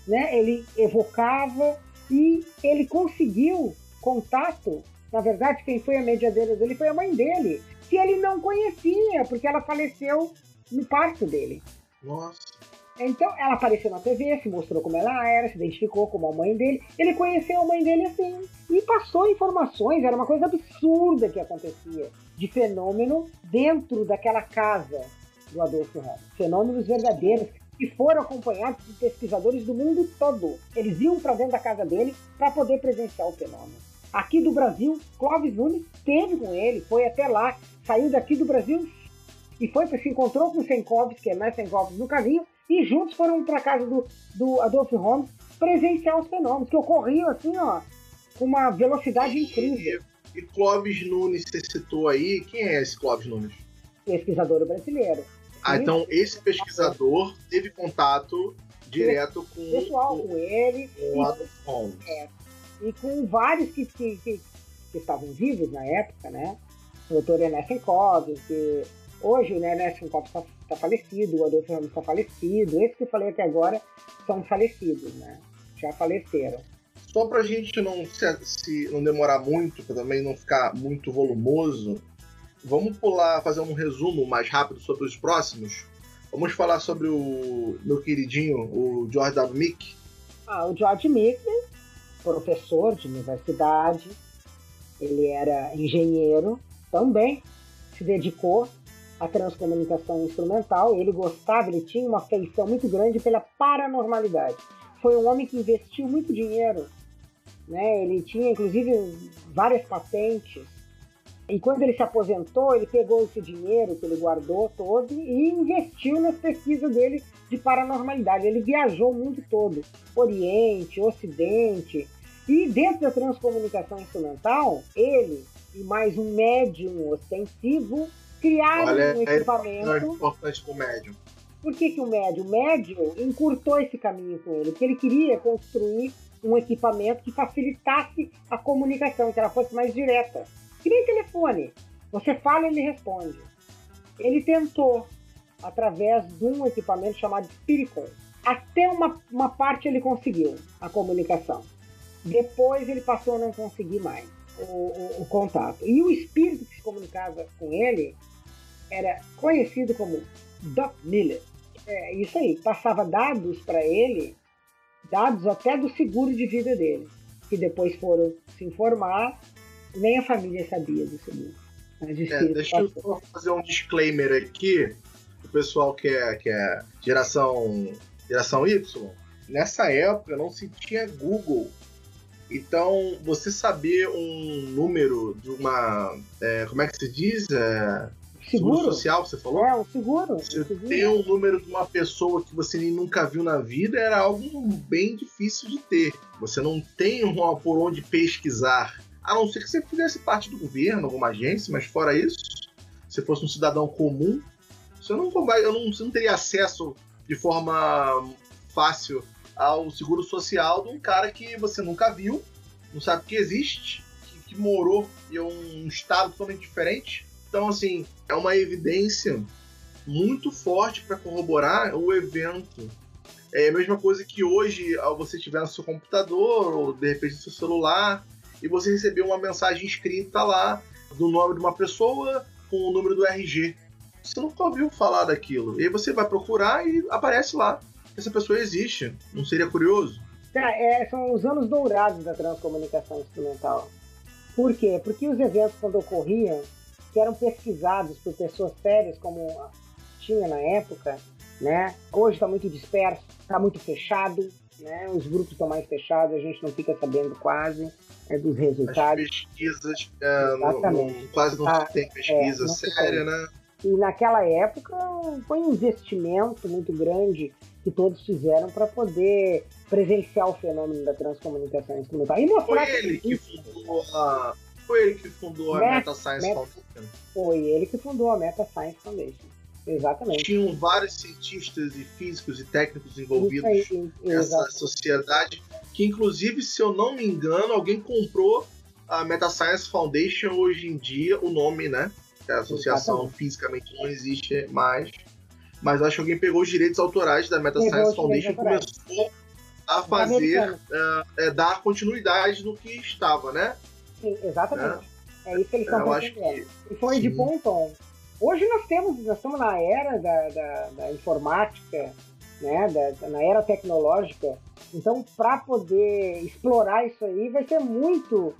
né? Ele evocava e ele conseguiu contato. Na verdade, quem foi a mediadeira dele foi a mãe dele, que ele não conhecia, porque ela faleceu no parto dele. Nossa. Então ela apareceu na TV, se mostrou como ela era, se identificou como a mãe dele. Ele conheceu a mãe dele assim e passou informações. Era uma coisa absurda que acontecia de fenômeno dentro daquela casa do Adolfo Holmes. Fenômenos verdadeiros que foram acompanhados por pesquisadores do mundo todo. Eles iam para dentro da casa dele para poder presenciar o fenômeno. Aqui do Brasil, Clóvis Nunes esteve com ele, foi até lá, saiu daqui do Brasil e foi se encontrou com o Senkovs, que é mais Senkovs no caminho, e juntos foram para casa do, do Adolf Holmes presenciar os fenômenos que ocorriam assim, ó, com uma velocidade incrível. E, e Clóvis Nunes, você citou aí, quem é esse Clóvis Nunes? Pesquisador brasileiro. Ah, então esse pesquisador teve contato direto com pessoal com ele com Adolf Holmes. É, e com vários que, que, que, que, estavam vivos na época, né? O Dr. Enesenkov, que hoje né, o Enesenkov está está falecido, o Adolfo Ramos está falecido, esses que eu falei até agora são falecidos, né? Já faleceram. Só para a gente não se, se, não demorar muito, para também não ficar muito volumoso, vamos pular, fazer um resumo mais rápido sobre os próximos. Vamos falar sobre o meu queridinho, o George W. Mick. Ah, o George Mick, professor de universidade, ele era engenheiro também, se dedicou a transcomunicação instrumental. Ele gostava, ele tinha uma feição muito grande pela paranormalidade. Foi um homem que investiu muito dinheiro, né? Ele tinha inclusive várias patentes. E quando ele se aposentou, ele pegou esse dinheiro que ele guardou todo e investiu nas pesquisas dele de paranormalidade. Ele viajou o mundo todo, Oriente, Ocidente. E dentro da transcomunicação instrumental, ele e mais um médium ostensivo criaram Olha, um equipamento. É importante para o médium. Por que, que o médium? O médium encurtou esse caminho com ele, porque ele queria construir um equipamento que facilitasse a comunicação, que ela fosse mais direta. Que nem telefone. Você fala ele responde. Ele tentou, através de um equipamento chamado Spiricon. Até uma, uma parte ele conseguiu a comunicação. Depois ele passou a não conseguir mais o, o, o contato. E o espírito que se comunicava com ele era conhecido como Doc Miller. É isso aí, passava dados para ele, dados até do seguro de vida dele, que depois foram se informar, nem a família sabia seguro. É, deixa eu fazer um disclaimer aqui, o pessoal que é, que é geração, geração Y, nessa época não se tinha Google. Então, você saber um número de uma. É, como é que se diz? É, Seguro? seguro social, você falou? É, o seguro. Você ter um número de uma pessoa que você nem nunca viu na vida era algo bem difícil de ter. Você não tem uma por onde pesquisar. A não ser que você fizesse parte do governo, alguma agência, mas fora isso, se fosse um cidadão comum, você não, eu não, você não teria acesso de forma fácil ao seguro social de um cara que você nunca viu, não sabe que existe, que, que morou em um estado totalmente diferente então, assim, é uma evidência muito forte para corroborar o evento. É a mesma coisa que hoje, você estiver no seu computador ou de repente no seu celular e você receber uma mensagem escrita lá do nome de uma pessoa com o número do RG. Você nunca ouviu falar daquilo. E aí você vai procurar e aparece lá. Essa pessoa existe. Não seria curioso? É, são os anos dourados da transcomunicação instrumental. Por quê? Porque os eventos, quando ocorriam, que eram pesquisados por pessoas sérias, como tinha na época, né? Hoje está muito disperso, está muito fechado, né? Os grupos estão mais fechados, a gente não fica sabendo quase é, dos resultados. As pesquisas, é, no, quase não tá, tem pesquisa é, séria, né? E naquela época foi um investimento muito grande que todos fizeram para poder presenciar o fenômeno da transcomunicação instrumental. E mostrar foi ele que, que fundou a foi ele que fundou a Meta, Science Meta, Foundation? Foi ele que fundou a Meta Science Foundation. Exatamente. Tinham vários cientistas e físicos e técnicos envolvidos aí, nessa sociedade, que inclusive, se eu não me engano, alguém comprou a Meta Science Foundation hoje em dia, o nome, né? A associação exatamente. fisicamente não existe mais. Mas acho que alguém pegou os direitos autorais da Meta Science Foundation e começou a fazer, uh, é, dar continuidade no que estava, né? Sim, exatamente. É, é isso que eles estão fazendo. Que... E foi de ponto Hoje nós temos, nós estamos na era da, da, da informática, né, da, na era tecnológica. Então, para poder explorar isso aí, vai ser muito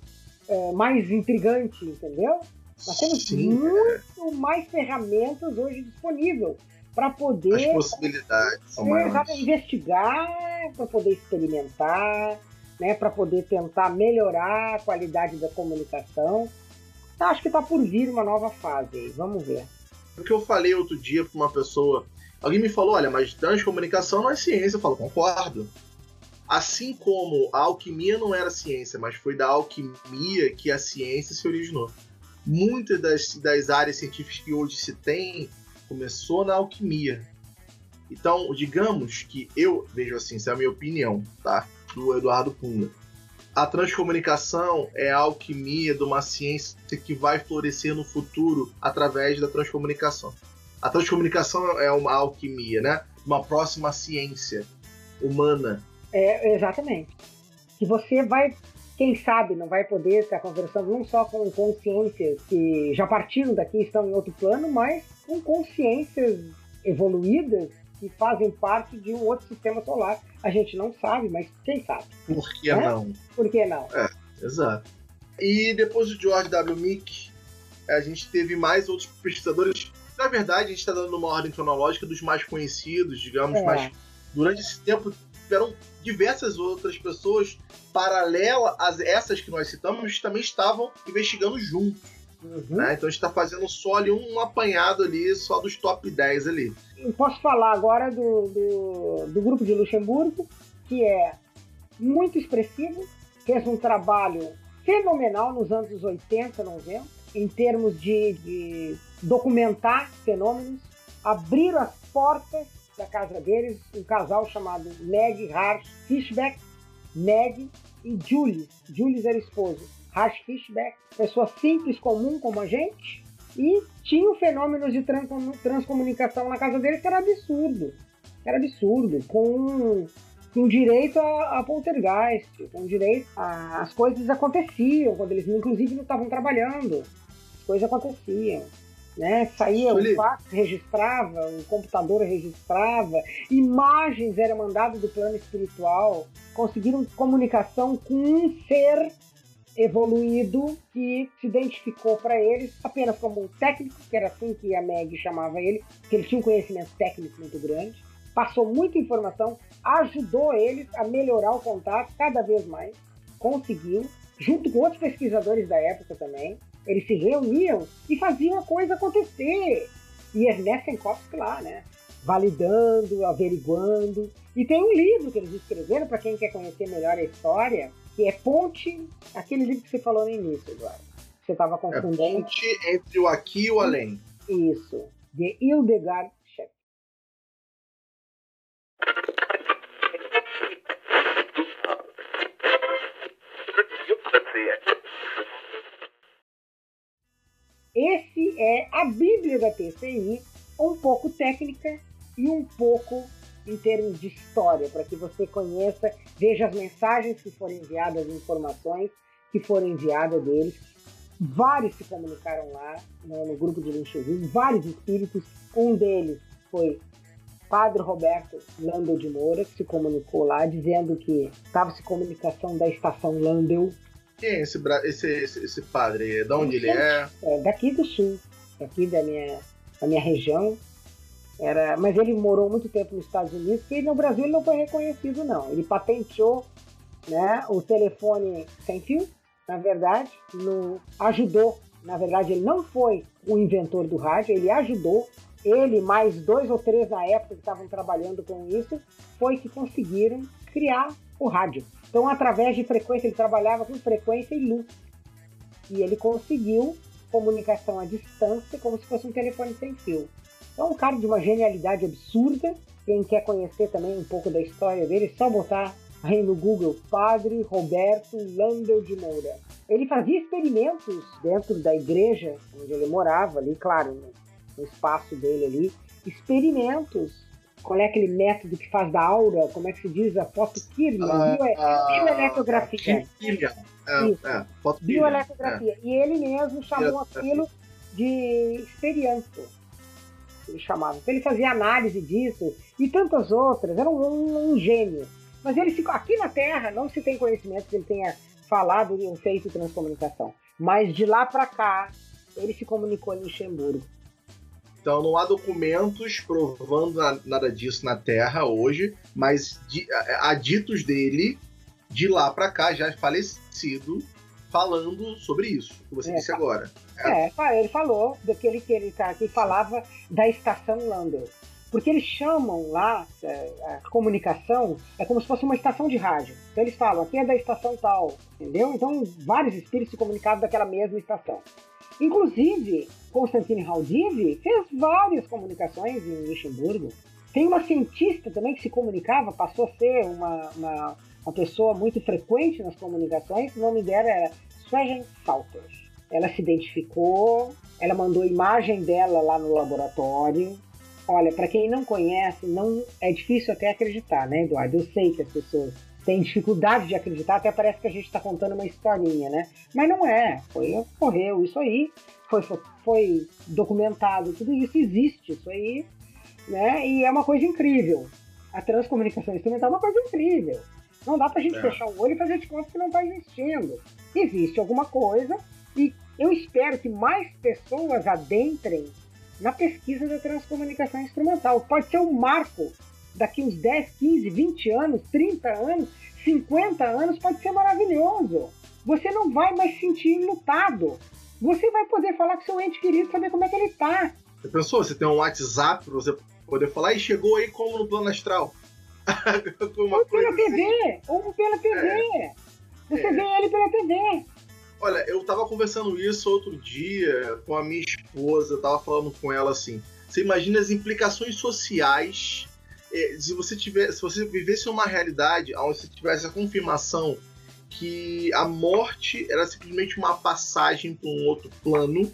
é, mais intrigante, entendeu? Nós temos Sim, muito é. mais ferramentas hoje disponíveis para poder. As possibilidades são é, investigar, para poder experimentar, né, para poder tentar melhorar a qualidade da comunicação. Eu acho que está por vir uma nova fase vamos ver. O que eu falei outro dia para uma pessoa, alguém me falou, olha, mas transcomunicação não é ciência, eu falo, concordo. Assim como a alquimia não era ciência, mas foi da alquimia que a ciência se originou. Muitas das, das áreas científicas que hoje se tem começou na alquimia. Então, digamos que eu vejo assim, essa é a minha opinião, tá? do Eduardo Punga. A transcomunicação é a alquimia de uma ciência que vai florescer no futuro através da transcomunicação. A transcomunicação é uma alquimia, né? Uma próxima ciência humana. É, exatamente. Que você vai, quem sabe, não vai poder estar conversando não só com consciências que já partiram daqui, estão em outro plano, mas com consciências evoluídas que fazem parte de um outro sistema solar. A gente não sabe, mas quem sabe? Por que é? não? Por que não? É, exato. E depois do George W. Meek, a gente teve mais outros pesquisadores na verdade, a gente está dando uma ordem cronológica dos mais conhecidos, digamos, é. mas durante esse tempo tiveram diversas outras pessoas paralelas a essas que nós citamos também estavam investigando juntos. Uhum. Né? Então a gente está fazendo só ali um apanhado ali, só dos top 10 ali. Eu posso falar agora do, do, do grupo de Luxemburgo, que é muito expressivo, fez um trabalho fenomenal nos anos 80, 90, em termos de, de documentar fenômenos, abriram as portas da casa deles, um casal chamado Meg Harsh Fishback, Meg e Julius. Julius era esposo. Harsh Fishback, pessoa simples, comum como a gente, e tinha fenômenos de transcomunicação na casa deles que era absurdo. Era absurdo, com, com direito a, a poltergeist, com direito a, as coisas aconteciam, quando eles inclusive não estavam trabalhando, as coisas aconteciam né? Saía o fax, registrava, o computador registrava, imagens eram mandadas do plano espiritual, conseguiram comunicação com um ser evoluído que se identificou para eles apenas como um técnico, que era assim que a Meg chamava ele, que ele tinha um conhecimento técnico muito grande, passou muita informação, ajudou eles a melhorar o contato cada vez mais, conseguiu, junto com outros pesquisadores da época também, eles se reuniam e faziam a coisa acontecer. E Ernest Enkovsky lá, né? Validando, averiguando. E tem um livro que eles escreveram, para quem quer conhecer melhor a história, que é Ponte, aquele livro que você falou no início, Eduardo. Você estava é confundindo. É ponte entre o aqui e o além. Isso. De Hildegard é a Bíblia da TCI, um pouco técnica e um pouco em termos de história, para que você conheça, veja as mensagens que foram enviadas, as informações que foram enviadas deles. Vários se comunicaram lá no, no grupo de Lincheville, vários espíritos. Um deles foi Padre Roberto Landel de Moura, que se comunicou lá, dizendo que estava se comunicação da estação Landel, quem é esse, esse, esse, esse padre? De onde ele é? é? Daqui do sul, daqui da minha, da minha região. Era, mas ele morou muito tempo nos Estados Unidos, e no Brasil ele não foi reconhecido, não. Ele patenteou né, o telefone sem fio, na verdade, no, ajudou. Na verdade, ele não foi o inventor do rádio, ele ajudou. Ele, mais dois ou três na época que estavam trabalhando com isso, foi que conseguiram criar o rádio. Então, através de frequência, ele trabalhava com frequência e luz. E ele conseguiu comunicação à distância como se fosse um telefone sem fio. É um cara de uma genialidade absurda. Quem quer conhecer também um pouco da história dele, é só botar aí no Google Padre Roberto Landel de Moura. Ele fazia experimentos dentro da igreja onde ele morava, ali, claro, no, no espaço dele ali, experimentos qual é aquele método que faz da aura, como é que se diz? A foto Kirlian, ah, bioeletrografia. Kirlian, é, é, bioeletrografia. É. E ele mesmo chamou aquilo de experimento. Ele chamava. Então ele fazia análise disso e tantas outras. Era um, um, um gênio. Mas ele ficou aqui na Terra, não se tem conhecimento que ele tenha falado ou feito transcomunicação. Mas de lá para cá, ele se comunicou em Luxemburgo. Então não há documentos provando nada disso na Terra hoje, mas há ditos dele de lá para cá, já falecido, falando sobre isso, que você é, disse agora. É. é, ele falou daquele que ele tá, que falava da estação Landau. Porque eles chamam lá é, a comunicação, é como se fosse uma estação de rádio. Então eles falam, aqui é da estação tal, entendeu? Então vários espíritos se comunicavam daquela mesma estação. Inclusive, Constantine Haldiv fez várias comunicações em Luxemburgo. Tem uma cientista também que se comunicava, passou a ser uma, uma, uma pessoa muito frequente nas comunicações. O nome dela era Swagen Salter. Ela se identificou, ela mandou imagem dela lá no laboratório. Olha, para quem não conhece, não é difícil até acreditar, né, Eduardo? Eu sei que as pessoas têm dificuldade de acreditar, até parece que a gente está contando uma historinha, né? Mas não é. Foi, ocorreu isso aí, foi, foi documentado, tudo isso existe, isso aí, né? E é uma coisa incrível. A transcomunicação instrumental é uma coisa incrível. Não dá pra gente é. fechar o olho e fazer de conta que não está existindo. Existe alguma coisa e eu espero que mais pessoas adentrem na pesquisa da transcomunicação instrumental. Pode ser um marco daqui uns 10, 15, 20 anos, 30 anos, 50 anos, pode ser maravilhoso. Você não vai mais se sentir lutado. Você vai poder falar com seu ente querido, saber como é que ele tá. Você pensou? Você tem um WhatsApp pra você poder falar e chegou aí como no plano astral. ou pela TV, assim. ou pela TV. É. Você é. vê ele pela TV. Olha, eu tava conversando isso outro dia com a minha esposa, eu tava falando com ela assim. Você imagina as implicações sociais é, se você tiver, se você vivesse uma realidade onde você tivesse a confirmação que a morte era simplesmente uma passagem para um outro plano,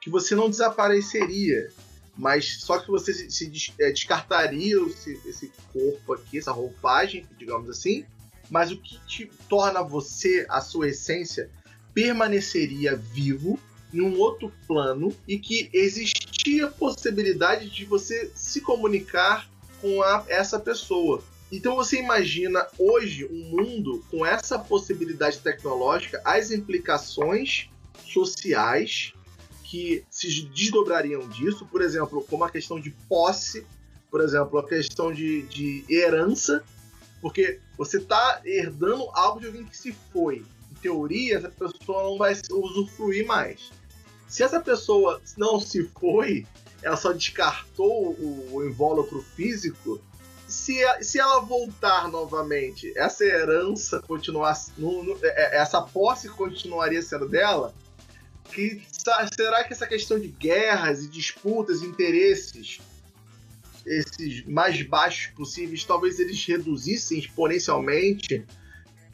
que você não desapareceria, mas só que você se, se é, descartaria esse, esse corpo aqui, essa roupagem, digamos assim, mas o que te torna você, a sua essência, permaneceria vivo em um outro plano e que existia possibilidade de você se comunicar com a, essa pessoa. Então você imagina hoje um mundo com essa possibilidade tecnológica, as implicações sociais que se desdobrariam disso, por exemplo, como a questão de posse, por exemplo, a questão de, de herança, porque você está herdando algo de alguém que se foi. Teoria, essa pessoa não vai usufruir mais. Se essa pessoa não se foi, ela só descartou o, o invólucro físico, se, se ela voltar novamente, essa herança continuar. No, no, é, é, essa posse continuaria sendo dela? Que, será que essa questão de guerras e disputas, interesses, esses mais baixos possíveis, talvez eles reduzissem exponencialmente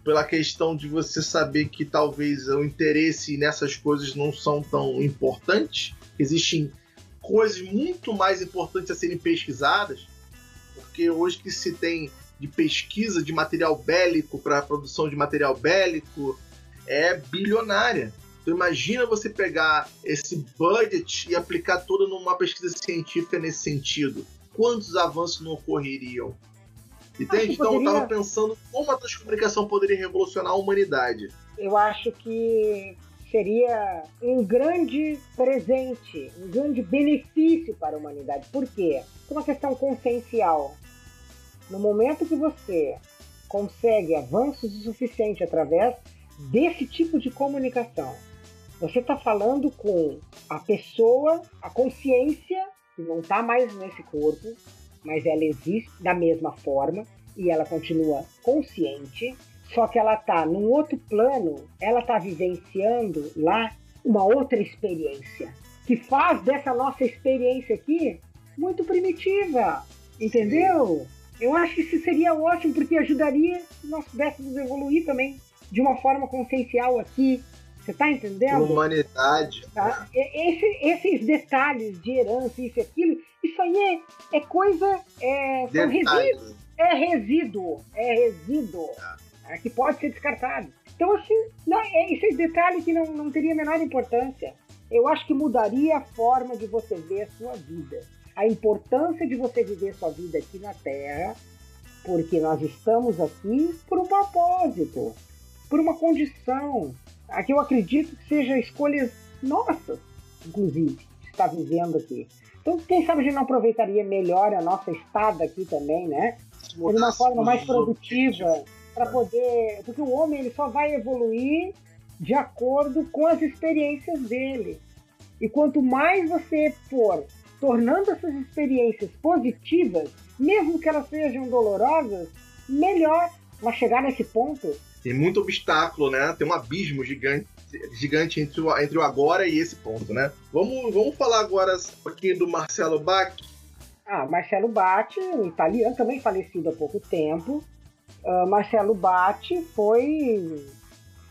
pela questão de você saber que talvez o interesse nessas coisas não são tão importantes? Existem coisas muito mais importantes a serem pesquisadas, porque hoje que se tem de pesquisa de material bélico para produção de material bélico é bilionária. Então imagina você pegar esse budget e aplicar todo numa pesquisa científica nesse sentido. Quantos avanços não ocorreriam? Entende? Então poderia... eu estava pensando como a transcomunicação poderia revolucionar a humanidade. Eu acho que seria um grande presente, um grande benefício para a humanidade. Por quê? Por uma questão consciencial. No momento que você consegue avanços o suficiente através desse tipo de comunicação, você está falando com a pessoa, a consciência, que não está mais nesse corpo, mas ela existe da mesma forma e ela continua consciente só que ela tá num outro plano, ela tá vivenciando lá uma outra experiência que faz dessa nossa experiência aqui muito primitiva, entendeu? Eu acho que isso seria ótimo porque ajudaria se nós pudéssemos evoluir também de uma forma consciencial aqui. Você tá entendendo? Humanidade. Tá? Esse, esses detalhes de herança, isso e aquilo, isso aí é, é coisa. É, são resíduos. É resíduo. É resíduo. É é, que pode ser descartado. Então, assim, não, é, esse é detalhe que não, não teria a menor importância. Eu acho que mudaria a forma de você ver a sua vida. A importância de você viver sua vida aqui na Terra, porque nós estamos aqui por um propósito, por uma condição. Aqui eu acredito que seja escolhas nossas, inclusive, estar vivendo aqui. Então, quem sabe a gente não aproveitaria melhor a nossa estada aqui também, né? De uma forma mais produtiva para poder. Porque o homem ele só vai evoluir de acordo com as experiências dele. E quanto mais você for tornando essas experiências positivas, mesmo que elas sejam dolorosas, melhor vai chegar nesse ponto. Tem muito obstáculo, né? Tem um abismo gigante, gigante entre, o, entre o agora e esse ponto, né? Vamos, vamos falar agora um pouquinho do Marcelo Bach. Ah, Marcelo Bach, um italiano também falecido há pouco tempo, uh, Marcelo Batti foi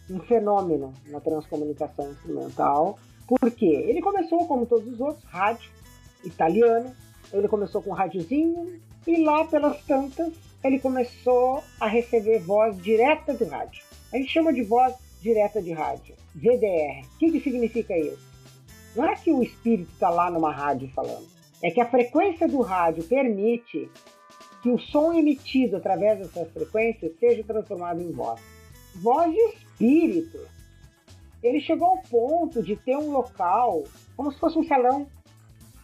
um fenômeno na transcomunicação instrumental. Por quê? Ele começou, como todos os outros, rádio italiano. Ele começou com um rádiozinho e lá pelas tantas ele começou a receber voz direta do rádio. A gente chama de voz direta de rádio, VDR. O que, que significa isso? Não é que o espírito está lá numa rádio falando, é que a frequência do rádio permite que o som emitido através dessas frequências seja transformado em voz. Voz de espírito. Ele chegou ao ponto de ter um local, como se fosse um salão,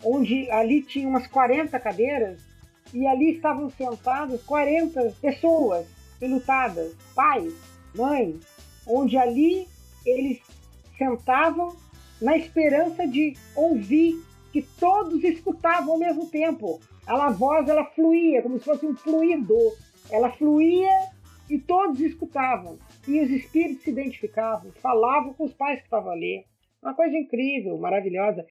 onde ali tinha umas 40 cadeiras e ali estavam sentadas 40 pessoas enlutadas, pais, mães, onde ali eles sentavam na esperança de ouvir que todos escutavam ao mesmo tempo. A voz ela fluía como se fosse um fluido. Ela fluía e todos escutavam. E os espíritos se identificavam, falavam com os pais que estavam ali. Uma coisa incrível, maravilhosa.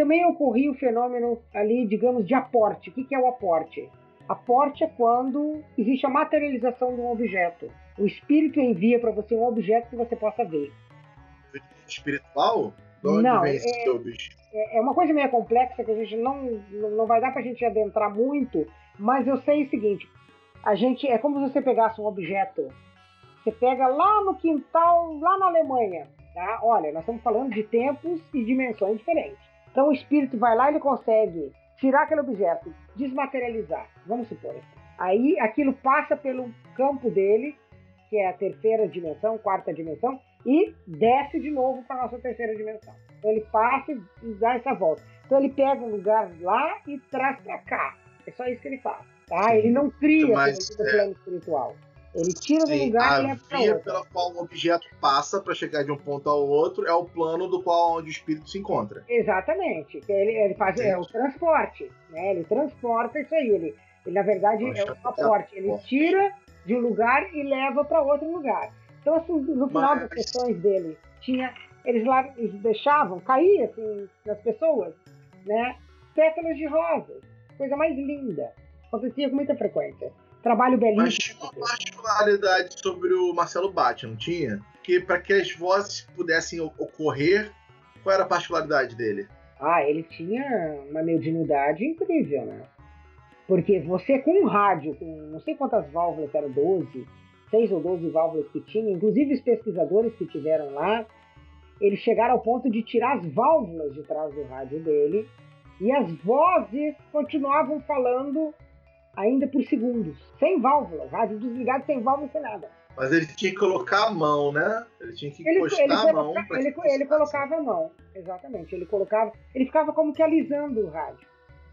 Também ocorria o fenômeno ali, digamos, de aporte. O que é o aporte? Aporte é quando existe a materialização de um objeto. O espírito envia para você um objeto que você possa ver. Espiritual? não, é, é, é, uma coisa meio complexa que a gente não, não vai dar para a gente adentrar muito, mas eu sei o seguinte: a gente é como se você pegasse um objeto, você pega lá no quintal, lá na Alemanha, tá? Olha, nós estamos falando de tempos e dimensões diferentes. Então o espírito vai lá e ele consegue tirar aquele objeto, desmaterializar, vamos supor. Aí aquilo passa pelo campo dele, que é a terceira dimensão, quarta dimensão, e desce de novo para a nossa terceira dimensão. Então ele passa e dá essa volta. Então ele pega um lugar lá e traz para cá. É só isso que ele faz. Tá? Ele não cria Mas, é... plano espiritual. Ele tira Sim, do lugar e leva para outro. pela qual o objeto passa para chegar de um ponto ao outro é o plano do qual onde o espírito se encontra. Exatamente. Ele, ele faz é o transporte, né? Ele transporta isso aí. Ele, ele na verdade é um aporte. Ele tira de um lugar e leva para outro lugar. Então, assim, no final Mas... das sessões dele, tinha, eles lá eles deixavam cair assim, nas pessoas, né? Pétalas de rosas, coisa mais linda. Acontecia com muita frequência. Trabalho belíssimo. Mas tinha uma particularidade sobre o Marcelo Batti, não tinha? Que para que as vozes pudessem ocorrer, qual era a particularidade dele? Ah, ele tinha uma mediunidade incrível, né? Porque você com um rádio, com não sei quantas válvulas, era 12, 6 ou 12 válvulas que tinha, inclusive os pesquisadores que tiveram lá, eles chegaram ao ponto de tirar as válvulas de trás do rádio dele e as vozes continuavam falando ainda por segundos, sem válvula, rádio desligado, sem válvula, sem nada. Mas ele tinha que colocar a mão, né? Ele tinha que encostar ele, ele a mão. Ele, ele colocava a mão, exatamente. Ele colocava, ele ficava como que alisando o rádio.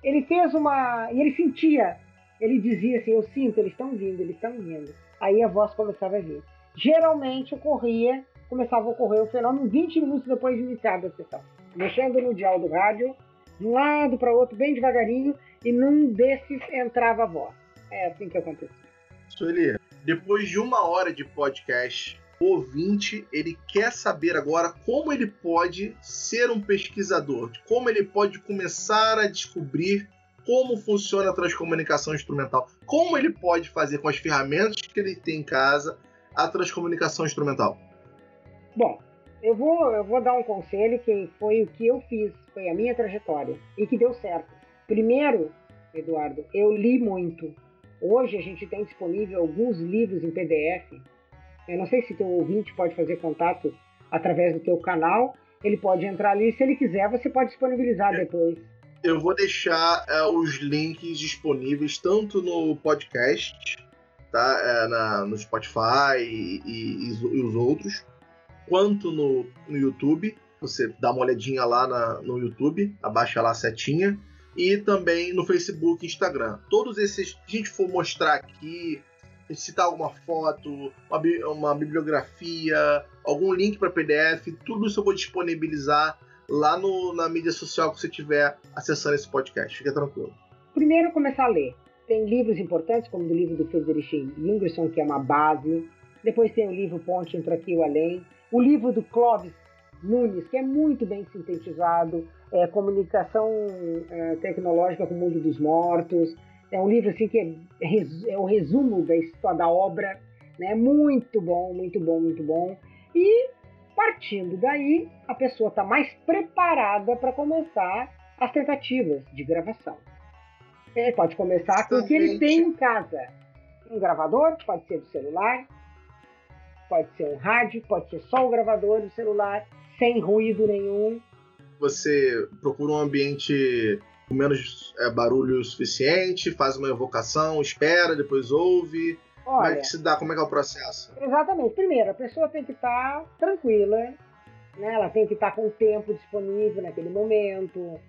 Ele fez uma. E ele sentia, ele dizia assim: Eu sinto, eles estão vindo, eles estão vindo aí a voz começava a vir. Geralmente ocorria, começava a ocorrer o fenômeno 20 minutos depois de iniciada a sessão. Mexendo no dial do rádio, de um lado para o outro, bem devagarinho, e num desses entrava a voz. É assim que acontecia. Sueli, depois de uma hora de podcast, o ouvinte ele quer saber agora como ele pode ser um pesquisador, como ele pode começar a descobrir como funciona a transcomunicação instrumental, como ele pode fazer com as ferramentas que ele tem em casa a transcomunicação instrumental. Bom, eu vou, eu vou dar um conselho que foi o que eu fiz, foi a minha trajetória e que deu certo. Primeiro, Eduardo, eu li muito. Hoje a gente tem disponível alguns livros em PDF. Eu não sei se teu ouvinte pode fazer contato através do teu canal. Ele pode entrar ali, se ele quiser, você pode disponibilizar depois eu vou deixar é, os links disponíveis tanto no podcast, tá? É, na, no Spotify e, e, e, os outros, quanto no, no YouTube. Você dá uma olhadinha lá na, no YouTube, abaixa lá a setinha. E também no Facebook Instagram. Todos esses que a gente for mostrar aqui, citar alguma foto, uma, uma bibliografia, algum link para PDF, tudo isso eu vou disponibilizar lá no, na mídia social que você estiver acessando esse podcast. Fica tranquilo. Primeiro, começar a ler. Tem livros importantes, como o livro do Friedrich Jüngerson, que é uma base. Depois tem o livro Ponte entre aqui e o além. O livro do Clóvis Nunes, que é muito bem sintetizado. É comunicação é, tecnológica com o mundo dos mortos. É um livro assim que é, é o resumo da história da obra, né? Muito bom, muito bom, muito bom. E Partindo daí, a pessoa está mais preparada para começar as tentativas de gravação. Ele pode começar com o que ele tem em casa. Um gravador, pode ser do celular, pode ser um rádio, pode ser só o gravador do celular, sem ruído nenhum. Você procura um ambiente com menos é, barulho suficiente, faz uma evocação, espera, depois ouve. Olha, como é que se dá? Como é que é o processo? Exatamente. Primeiro, a pessoa tem que estar tá tranquila, né? Ela tem que estar tá com o tempo disponível naquele momento,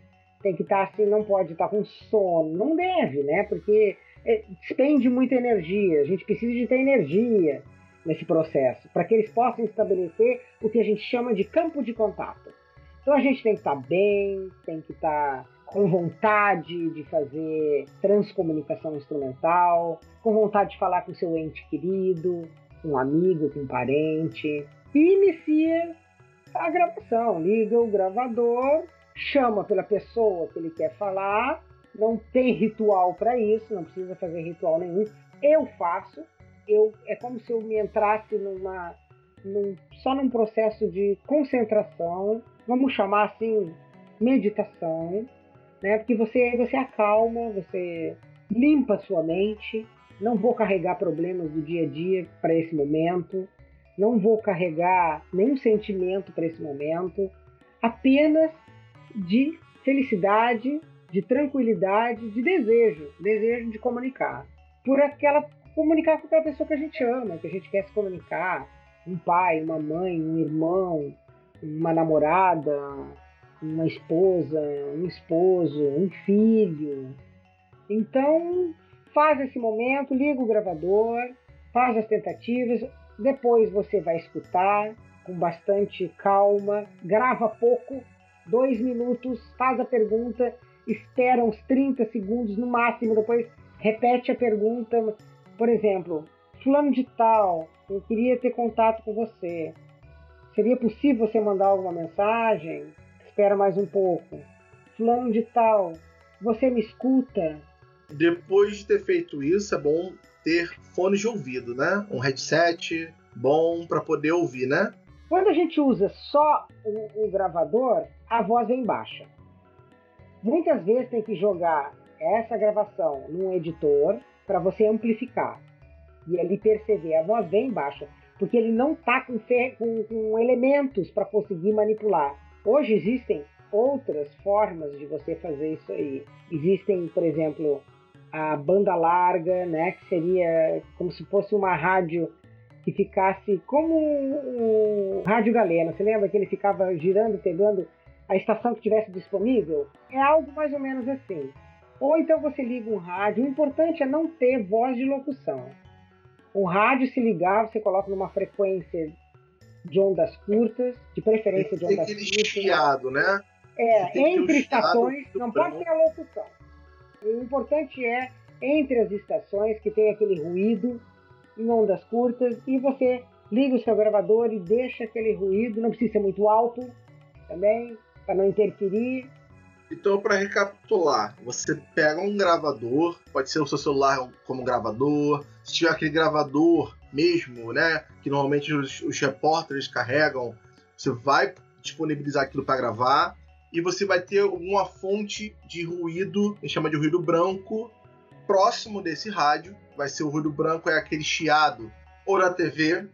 tem que estar tá, assim, não pode estar tá com sono, não deve, né? Porque é, despende muita energia, a gente precisa de ter energia nesse processo, para que eles possam estabelecer o que a gente chama de campo de contato. Então a gente tem que estar tá bem, tem que estar tá com vontade de fazer transcomunicação instrumental, com vontade de falar com seu ente querido, um amigo, com um parente, e inicia a gravação. Liga o gravador, chama pela pessoa que ele quer falar, não tem ritual para isso, não precisa fazer ritual nenhum. Eu faço, eu é como se eu me entrasse numa num, só num processo de concentração, vamos chamar assim meditação, né? Porque você você acalma, você limpa sua mente. Não vou carregar problemas do dia a dia para esse momento. Não vou carregar nenhum sentimento para esse momento. Apenas de felicidade, de tranquilidade, de desejo, desejo de comunicar. Por aquela comunicar com aquela pessoa que a gente ama, que a gente quer se comunicar, um pai, uma mãe, um irmão, uma namorada, uma esposa, um esposo, um filho. Então, faz esse momento, liga o gravador, faz as tentativas, depois você vai escutar com bastante calma, grava pouco, dois minutos, faz a pergunta, espera uns 30 segundos no máximo, depois repete a pergunta. Por exemplo, fulano de tal, eu queria ter contato com você. Seria possível você mandar alguma mensagem? Espera mais um pouco. Fulano de tal, você me escuta? Depois de ter feito isso, é bom ter fones de ouvido, né? Um headset bom para poder ouvir, né? Quando a gente usa só o, o gravador, a voz vem baixa. Muitas vezes tem que jogar essa gravação num editor para você amplificar e ali perceber a voz bem baixa, porque ele não está com, com, com elementos para conseguir manipular. Hoje existem outras formas de você fazer isso aí. Existem, por exemplo, a banda larga, né, que seria como se fosse uma rádio que ficasse como o rádio galena. Você lembra que ele ficava girando, pegando a estação que tivesse disponível? É algo mais ou menos assim. Ou então você liga um rádio. O importante é não ter voz de locução. O rádio se ligar, você coloca numa frequência de ondas curtas, de preferência de ondas curtas. Chiado, né? É, entre estações, não pode ter a locução. O importante é entre as estações que tem aquele ruído em ondas curtas e você liga o seu gravador e deixa aquele ruído, não precisa ser muito alto também, para não interferir. Então, para recapitular, você pega um gravador, pode ser o seu celular como gravador, se tiver aquele gravador mesmo, né, que normalmente os, os repórteres carregam, você vai disponibilizar aquilo para gravar e você vai ter uma fonte de ruído, a gente chama de ruído branco, próximo desse rádio. Vai ser o ruído branco, é aquele chiado ou da TV,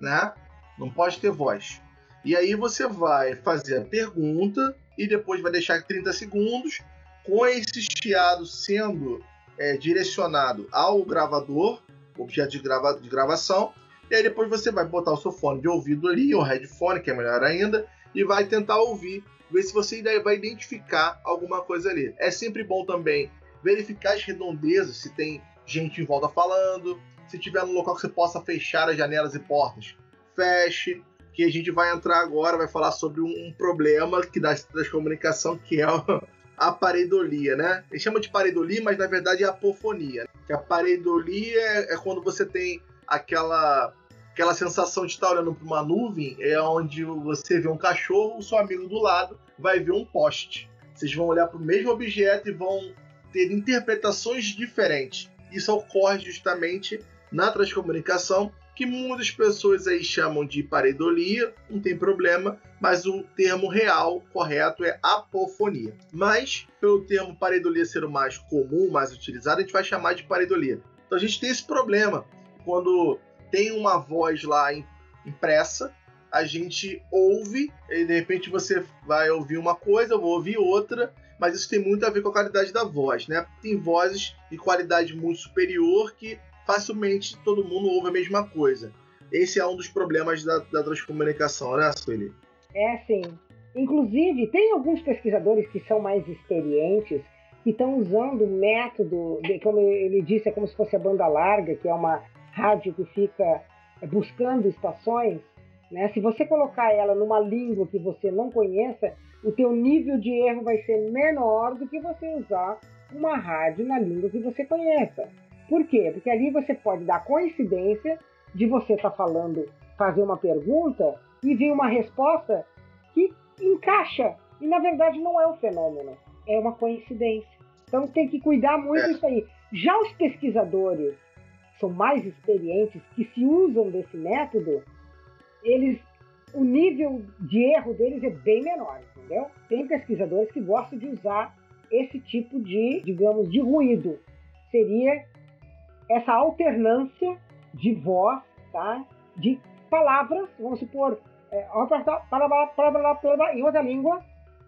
né? Não pode ter voz. E aí você vai fazer a pergunta e depois vai deixar 30 segundos com esse chiado sendo é, direcionado ao gravador, objeto de, grava de gravação. E aí depois você vai botar o seu fone de ouvido ali, ou headphone, que é melhor ainda, e vai tentar ouvir, ver se você vai identificar alguma coisa ali. É sempre bom também verificar as redondezas, se tem gente em volta falando, se tiver um local que você possa fechar as janelas e portas, feche. Que a gente vai entrar agora, vai falar sobre um problema que dá das comunicação, que é a pareidolia, né? Ele chama de pareidolia, mas na verdade é apofonia. Que a pareidolia é, é quando você tem aquela aquela sensação de estar olhando para uma nuvem, é onde você vê um cachorro, o seu amigo do lado vai ver um poste. Vocês vão olhar para o mesmo objeto e vão ter interpretações diferentes. Isso ocorre justamente na transcomunicação, que muitas pessoas aí chamam de pareidolia, não tem problema, mas o termo real correto é apofonia. Mas, pelo termo pareidolia ser o mais comum, mais utilizado, a gente vai chamar de pareidolia. Então a gente tem esse problema quando tem uma voz lá impressa, a gente ouve, e de repente você vai ouvir uma coisa, eu vou ouvir outra, mas isso tem muito a ver com a qualidade da voz, né? Tem vozes de qualidade muito superior que facilmente todo mundo ouve a mesma coisa. Esse é um dos problemas da, da transcomunicação, né, Sueli? É, sim. Inclusive, tem alguns pesquisadores que são mais experientes que estão usando o método, de, como ele disse, é como se fosse a banda larga, que é uma rádio que fica buscando estações. Né? Se você colocar ela numa língua que você não conheça, o teu nível de erro vai ser menor do que você usar uma rádio na língua que você conheça. Por quê? Porque ali você pode dar coincidência de você estar tá falando, fazer uma pergunta e vir uma resposta que encaixa. E na verdade não é um fenômeno, é uma coincidência. Então tem que cuidar muito é. disso aí. Já os pesquisadores são mais experientes, que se usam desse método, eles o nível de erro deles é bem menor, entendeu? Tem pesquisadores que gostam de usar esse tipo de, digamos, de ruído. Seria essa alternância de voz, tá? De palavras, vamos supor, é, em outra língua.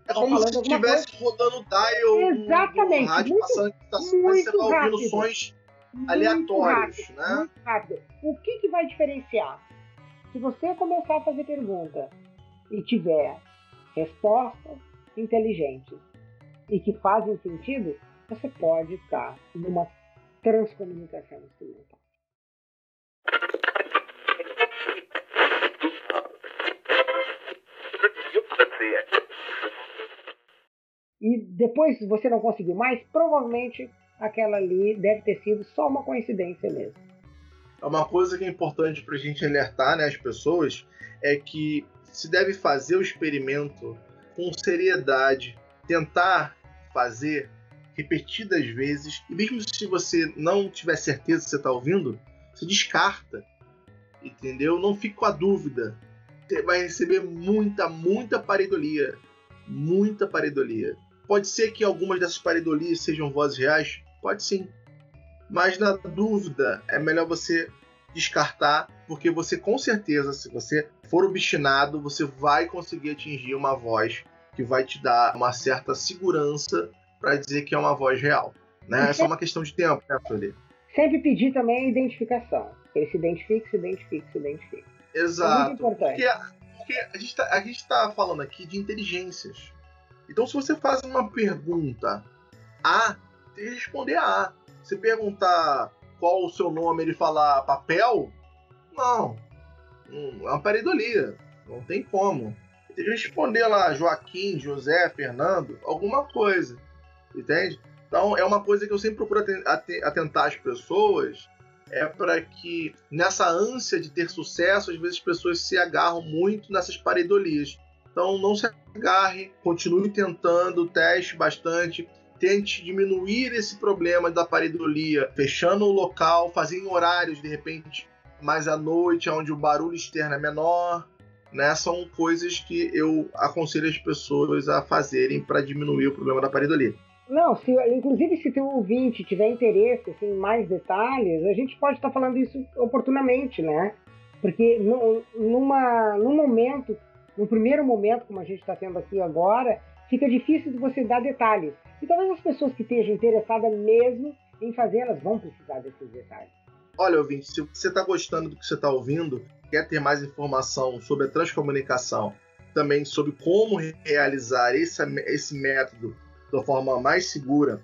É como se estivesse rodando dial Exatamente, rádio, muito, passando, tá, muito você vai ouvindo sons aleatórios, rápido, né? Muito rápido. O que, que vai diferenciar? Se você começar a fazer pergunta e tiver respostas inteligentes e que fazem sentido, você pode estar numa transcomunicação instrumental. E depois você não conseguiu mais, provavelmente aquela ali deve ter sido só uma coincidência mesmo. É uma coisa que é importante para a gente alertar né, as pessoas é que se deve fazer o experimento com seriedade, tentar fazer repetidas vezes, e mesmo se você não tiver certeza que você está ouvindo, você descarta, entendeu? Não fique com a dúvida. Você vai receber muita, muita pareidolia. Muita pareidolia. Pode ser que algumas dessas pareidolias sejam vozes reais? Pode sim. Mas na dúvida, é melhor você descartar, porque você com certeza, se você for obstinado, você vai conseguir atingir uma voz que vai te dar uma certa segurança para dizer que é uma voz real. Né? É só uma questão de tempo, né, Sueli? Sempre pedir também a identificação. Ele se identifique, se identifique, se identifique. Exato. É muito importante. Porque, porque a gente está tá falando aqui de inteligências. Então, se você faz uma pergunta A, tem que responder A. Se perguntar qual o seu nome ele falar papel, não. É uma pareidolia. Não tem como. Tem que responder lá Joaquim, José, Fernando, alguma coisa. Entende? Então é uma coisa que eu sempre procuro atentar as pessoas é para que nessa ânsia de ter sucesso, às vezes as pessoas se agarram muito nessas pareidolias. Então não se agarre, continue tentando, teste bastante, tente diminuir esse problema da pareidolia, fechando o local, fazendo horários de repente mais à noite, onde o barulho externo é menor. Né, são coisas que eu aconselho as pessoas a fazerem para diminuir o problema da pareidolia. Não, se, inclusive se teu ouvinte tiver interesse assim, em mais detalhes, a gente pode estar falando isso oportunamente, né? Porque no, numa, num momento, no primeiro momento, como a gente está tendo aqui agora, fica difícil de você dar detalhes. E talvez as pessoas que estejam interessadas mesmo em fazer, elas vão precisar desses detalhes. Olha, ouvinte, se você está gostando do que você está ouvindo, quer ter mais informação sobre a transcomunicação, também sobre como realizar esse, esse método da forma mais segura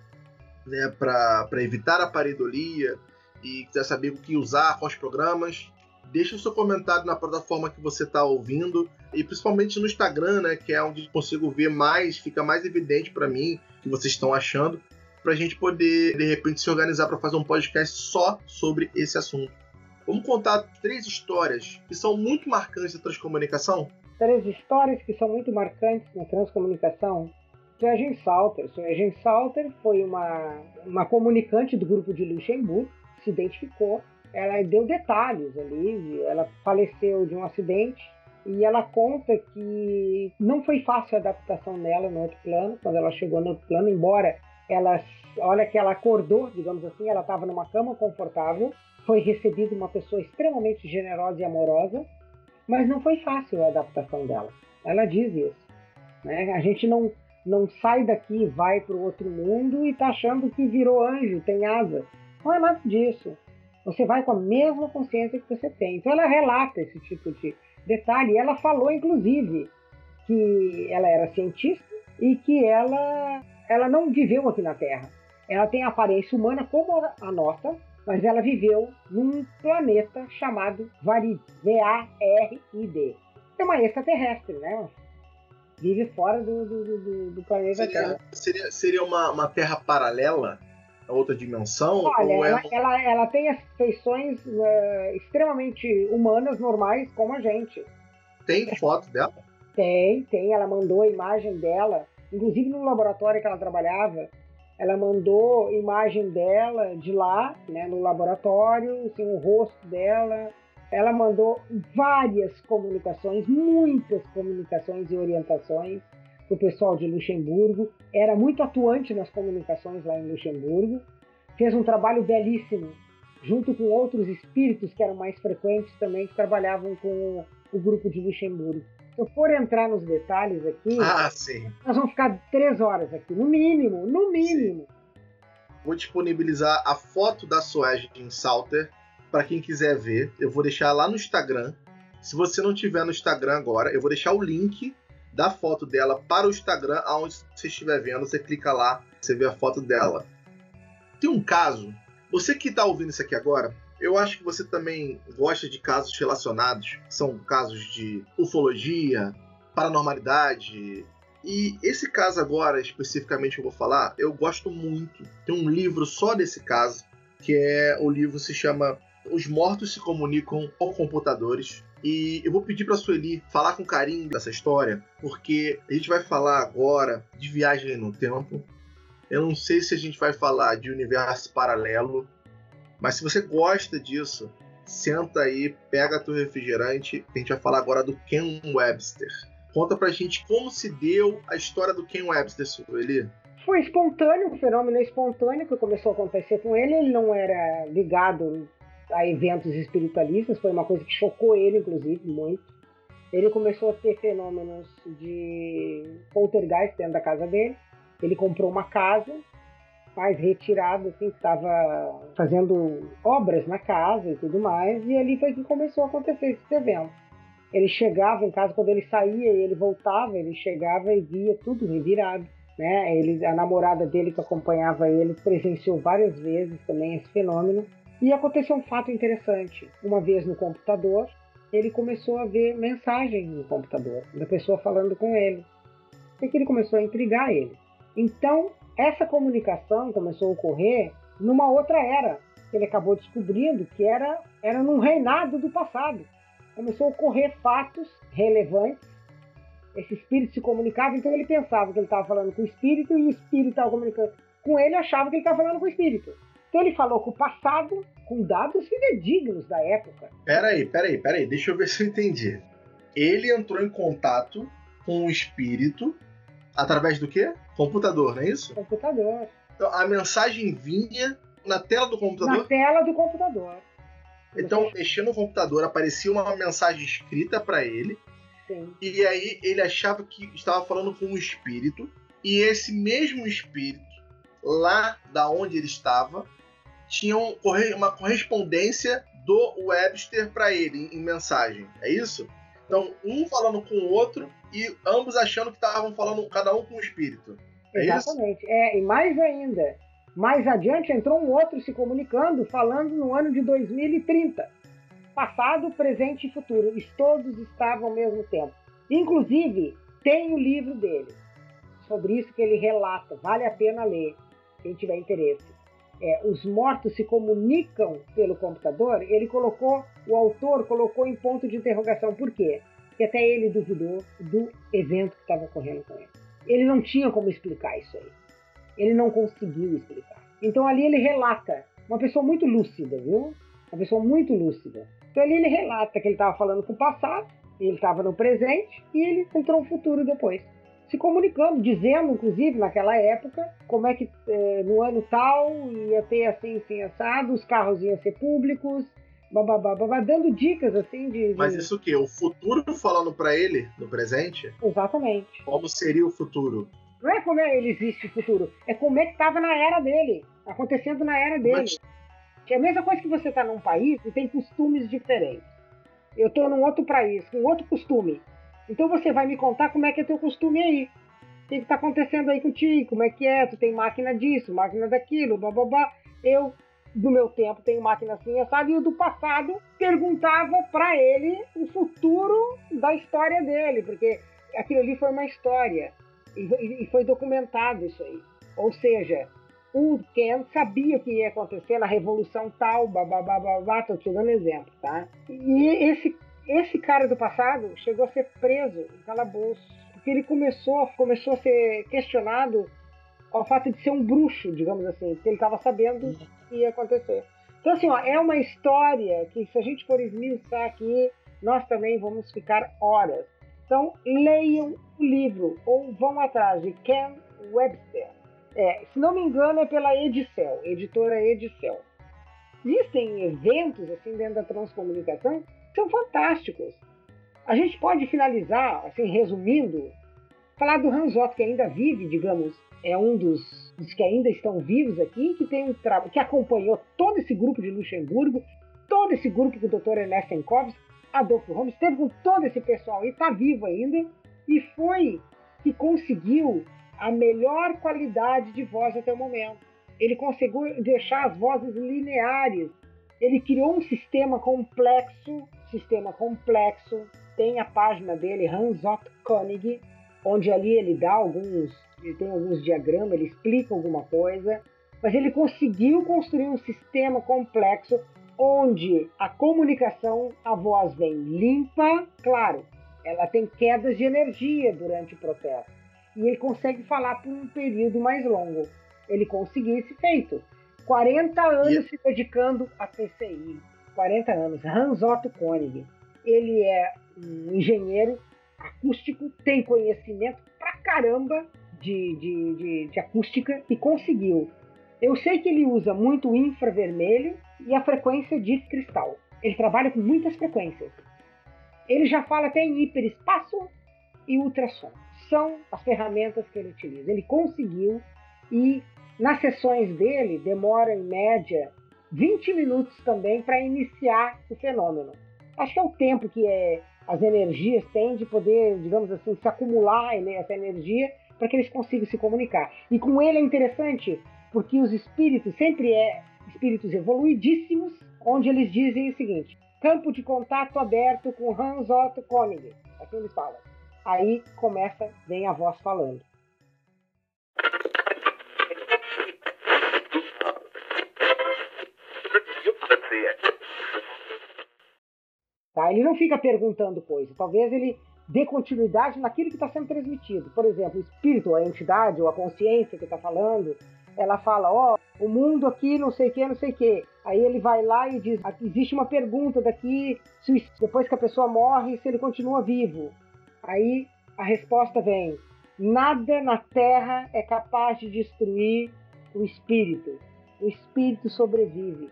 né, para evitar a pareidolia e quiser saber o que usar, quais programas, deixa o seu comentário na plataforma que você está ouvindo e principalmente no Instagram, né, que é onde consigo ver mais, fica mais evidente para mim o que vocês estão achando, para a gente poder de repente se organizar para fazer um podcast só sobre esse assunto. Vamos contar três histórias que são muito marcantes da transcomunicação? Três histórias que são muito marcantes na transcomunicação Suejen Salter. Suejen Salter foi uma, uma comunicante do grupo de Luxemburgo, se identificou, ela deu detalhes ali, ela faleceu de um acidente e ela conta que não foi fácil a adaptação dela no outro plano, quando ela chegou no outro plano, embora ela, olha que ela acordou, digamos assim, ela estava numa cama confortável, foi recebida uma pessoa extremamente generosa e amorosa, mas não foi fácil a adaptação dela. Ela diz isso. Né? A gente não não sai daqui, vai para o outro mundo e está achando que virou anjo, tem asa. Não é nada disso. Você vai com a mesma consciência que você tem. Então ela relata esse tipo de detalhe. Ela falou, inclusive, que ela era cientista e que ela, ela não viveu aqui na Terra. Ela tem aparência humana como a nossa, mas ela viveu num planeta chamado Varid, V-A-R-I-D. É uma extraterrestre, né? Vive fora do, do, do, do planeta seria, Terra. Seria, seria uma, uma Terra paralela? outra dimensão? Olha, ou ela, é... ela, ela, tem as feições uh, extremamente humanas, normais, como a gente. Tem foto dela? Tem, tem. Ela mandou a imagem dela, inclusive no laboratório que ela trabalhava. Ela mandou imagem dela de lá, né, no laboratório, assim, o rosto dela. Ela mandou várias comunicações, muitas comunicações e orientações para o pessoal de Luxemburgo. Era muito atuante nas comunicações lá em Luxemburgo. Fez um trabalho belíssimo, junto com outros espíritos que eram mais frequentes também, que trabalhavam com o grupo de Luxemburgo. Se eu for entrar nos detalhes aqui, ah, nós vamos ficar três horas aqui, no mínimo, no mínimo. Sim. Vou disponibilizar a foto da Suede em Salter para quem quiser ver. Eu vou deixar lá no Instagram. Se você não tiver no Instagram agora, eu vou deixar o link da foto dela para o Instagram, aonde você estiver vendo, você clica lá, você vê a foto dela. Tem um caso, você que está ouvindo isso aqui agora, eu acho que você também gosta de casos relacionados, são casos de ufologia, paranormalidade. E esse caso agora, especificamente, que eu vou falar, eu gosto muito. Tem um livro só desse caso, que é o livro se chama Os Mortos se Comunicam com Computadores. E eu vou pedir para Sueli falar com carinho dessa história, porque a gente vai falar agora de viagem no tempo. Eu não sei se a gente vai falar de universo paralelo, mas se você gosta disso, senta aí, pega teu refrigerante. A gente vai falar agora do Ken Webster. Conta pra gente como se deu a história do Ken Webster, Sueli. Foi espontâneo, um fenômeno espontâneo que começou a acontecer com ele. Ele não era ligado a eventos espiritualistas, foi uma coisa que chocou ele, inclusive, muito. Ele começou a ter fenômenos de poltergeist dentro da casa dele. Ele comprou uma casa mais retirado, assim, estava fazendo obras na casa e tudo mais, e ali foi que começou a acontecer esse evento. Ele chegava em casa, quando ele saía e ele voltava, ele chegava e via tudo revirado. Né? Ele, a namorada dele que acompanhava ele presenciou várias vezes também esse fenômeno. E aconteceu um fato interessante. Uma vez no computador, ele começou a ver mensagem no computador, da pessoa falando com ele. E que ele começou a intrigar ele. Então, essa comunicação começou a ocorrer numa outra era. Ele acabou descobrindo que era, era num reinado do passado. Começou a ocorrer fatos relevantes. Esse espírito se comunicava, então ele pensava que ele estava falando com o espírito e o espírito estava comunicando com ele achava que ele estava falando com o espírito. Então ele falou com o passado, com dados fidedignos da época. Peraí, peraí, peraí, deixa eu ver se eu entendi. Ele entrou em contato com o espírito Através do quê? Computador, não é isso? Computador. Então, a mensagem vinha na tela do computador? Na tela do computador. Então, mexendo no computador, aparecia uma mensagem escrita para ele. Sim. E aí ele achava que estava falando com um espírito. E esse mesmo espírito, lá da onde ele estava, tinha uma correspondência do Webster para ele em mensagem. É isso? Então, um falando com o outro e ambos achando que estavam falando cada um com o espírito. É Exatamente. Isso? É, e mais ainda, mais adiante entrou um outro se comunicando, falando no ano de 2030. Passado, presente e futuro. E todos estavam ao mesmo tempo. Inclusive, tem o livro dele. Sobre isso que ele relata. Vale a pena ler, quem tiver interesse é, os mortos se comunicam pelo computador, ele colocou, o autor colocou em ponto de interrogação. Por quê? Porque até ele duvidou do evento que estava ocorrendo com ele. Ele não tinha como explicar isso aí. Ele não conseguiu explicar. Então ali ele relata, uma pessoa muito lúcida, viu? Uma pessoa muito lúcida. Então ali ele relata que ele estava falando com o passado, ele estava no presente e ele encontrou um futuro depois se comunicando, dizendo, inclusive, naquela época, como é que é, no ano tal ia ter assim, assim, assado, os carros iam ser públicos, bababá, babá, dando dicas assim de, de... Mas isso o quê? O futuro falando para ele no presente? Exatamente. Como seria o futuro? Não é como é ele existe o futuro, é como é que estava na era dele, acontecendo na era dele. Mas É a mesma coisa que você está num país e tem costumes diferentes. Eu estou num outro país com outro costume. Então você vai me contar como é que é teu costume aí. O que está acontecendo aí contigo? Como é que é? Tu tem máquina disso, máquina daquilo, babá. Eu, do meu tempo, tenho máquina assim, sabe? E o do passado perguntava para ele o futuro da história dele, porque aquilo ali foi uma história. E, foi documentado isso aí. Ou seja, o Ken sabia o que ia acontecer na revolução tal, babá, tô te dando exemplo, tá? E esse, esse cara do passado chegou a ser preso em calabouço, porque ele começou, começou a ser questionado ao fato de ser um bruxo, digamos assim, porque ele estava sabendo o que ia acontecer. Então, assim, ó, é uma história que, se a gente for esmiuçar aqui, nós também vamos ficar horas. Então, leiam o livro ou vão atrás de Ken Webster. É, se não me engano, é pela Edicel, editora Edicel. Existem eventos assim dentro da transcomunicação são fantásticos. A gente pode finalizar, assim, resumindo, falar do Hans Otto, que ainda vive, digamos, é um dos, dos que ainda estão vivos aqui, que tem um trabalho, que acompanhou todo esse grupo de Luxemburgo, todo esse grupo com o Dr. Ernesto Enkovs, Adolfo Holmes, esteve com todo esse pessoal e está vivo ainda, e foi que conseguiu a melhor qualidade de voz até o momento. Ele conseguiu deixar as vozes lineares. Ele criou um sistema complexo, sistema complexo. Tem a página dele, Hans Otto Koenig, onde ali ele dá alguns, ele tem alguns diagramas, ele explica alguma coisa, mas ele conseguiu construir um sistema complexo onde a comunicação, a voz vem limpa, claro, ela tem quedas de energia durante o processo e ele consegue falar por um período mais longo. Ele conseguiu esse feito. 40 anos e... se dedicando a TCI. 40 anos. Hans Otto Koenig. Ele é um engenheiro acústico, tem conhecimento pra caramba de, de, de, de acústica e conseguiu. Eu sei que ele usa muito infravermelho e a frequência de cristal. Ele trabalha com muitas frequências. Ele já fala até em hiperespaço e ultrassom são as ferramentas que ele utiliza. Ele conseguiu e nas sessões dele demora em média 20 minutos também para iniciar o fenômeno. Acho que é o tempo que é, as energias têm de poder, digamos assim, se acumular essa energia para que eles consigam se comunicar. E com ele é interessante porque os espíritos sempre é espíritos evoluidíssimos, onde eles dizem o seguinte: campo de contato aberto com Hans Otto Koenig. Assim eles falam. Aí começa, vem a voz falando. Tá? Ele não fica perguntando coisa. Talvez ele dê continuidade naquilo que está sendo transmitido. Por exemplo, o espírito, a entidade ou a consciência que está falando, ela fala, ó, oh, o mundo aqui não sei o que, não sei o que. Aí ele vai lá e diz, existe uma pergunta daqui, depois que a pessoa morre, se ele continua vivo. Aí a resposta vem: nada na terra é capaz de destruir o espírito. O espírito sobrevive.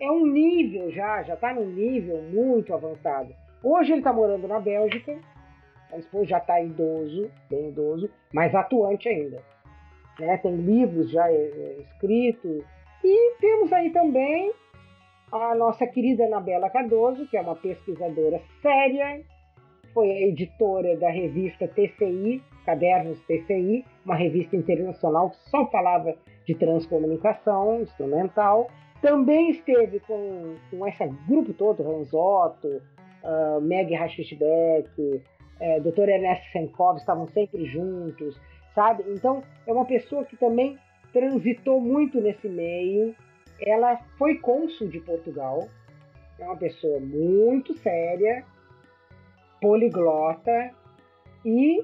É um nível já, já está num nível muito avançado. Hoje ele está morando na Bélgica, a esposa já está idoso, bem idoso, mas atuante ainda. Né? Tem livros já é, é, escritos. E temos aí também a nossa querida Anabela Cardoso, que é uma pesquisadora séria, foi a editora da revista TCI, Cadernos TCI, uma revista internacional que só falava de transcomunicação instrumental. Também esteve com, com esse grupo todo, Ranzotto, uh, Meg Rachishbeck, uh, eh, Dr. Ernesto Senkov, estavam sempre juntos, sabe? Então, é uma pessoa que também transitou muito nesse meio. Ela foi cônsul de Portugal, é uma pessoa muito séria, poliglota e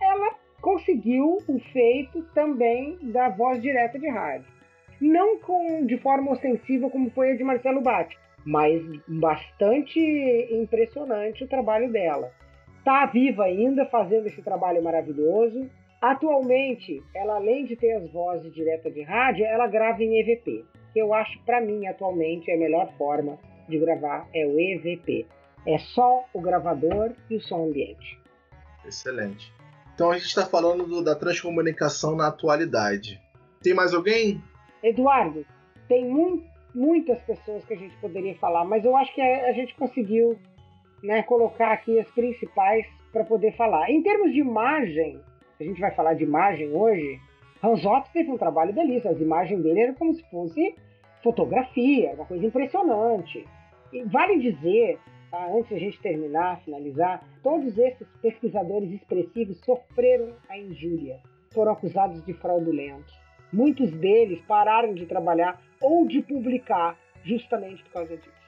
ela conseguiu o feito também da voz direta de rádio. Não com, de forma ostensiva como foi a de Marcelo Batti, mas bastante impressionante o trabalho dela. Está viva ainda, fazendo esse trabalho maravilhoso. Atualmente, ela além de ter as vozes direta de rádio, ela grava em EVP, que eu acho para mim atualmente é a melhor forma de gravar é o EVP. É só o gravador e o som ambiente. Excelente. Então a gente está falando do, da transcomunicação na atualidade. Tem mais alguém? Eduardo, tem muito, muitas pessoas que a gente poderia falar, mas eu acho que a, a gente conseguiu né, colocar aqui as principais para poder falar. Em termos de imagem, a gente vai falar de imagem hoje, Hans Otto teve um trabalho belíssimo. As imagens dele eram como se fosse fotografia, uma coisa impressionante. E vale dizer, tá, antes de a gente terminar, finalizar, todos esses pesquisadores expressivos sofreram a injúria, foram acusados de fraudulentos. Muitos deles pararam de trabalhar ou de publicar justamente por causa disso.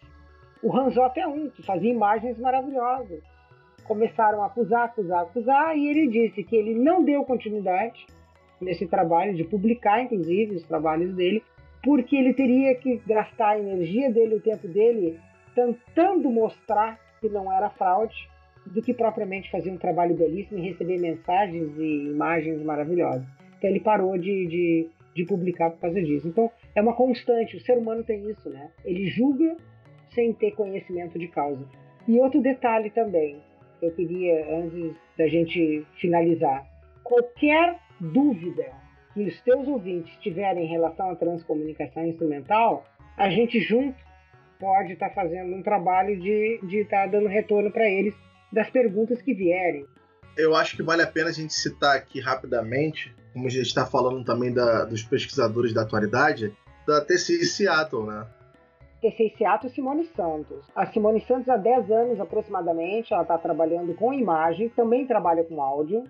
O Ranzotto é um que fazia imagens maravilhosas. Começaram a acusar, acusar, acusar, e ele disse que ele não deu continuidade nesse trabalho, de publicar, inclusive, os trabalhos dele, porque ele teria que gastar a energia dele, o tempo dele, tentando mostrar que não era fraude, do que propriamente fazer um trabalho belíssimo e receber mensagens e imagens maravilhosas. Então ele parou de, de, de publicar por causa disso. Então é uma constante, o ser humano tem isso, né? Ele julga sem ter conhecimento de causa. E outro detalhe também, eu queria, antes da gente finalizar, qualquer dúvida que os teus ouvintes tiverem em relação à transcomunicação instrumental, a gente junto pode estar tá fazendo um trabalho de estar tá dando retorno para eles das perguntas que vierem. Eu acho que vale a pena a gente citar aqui rapidamente, como a gente está falando também da, dos pesquisadores da atualidade, da TCI Seattle, né? TCI Seattle Simone Santos. A Simone Santos, há 10 anos aproximadamente, ela está trabalhando com imagem, também trabalha com áudio,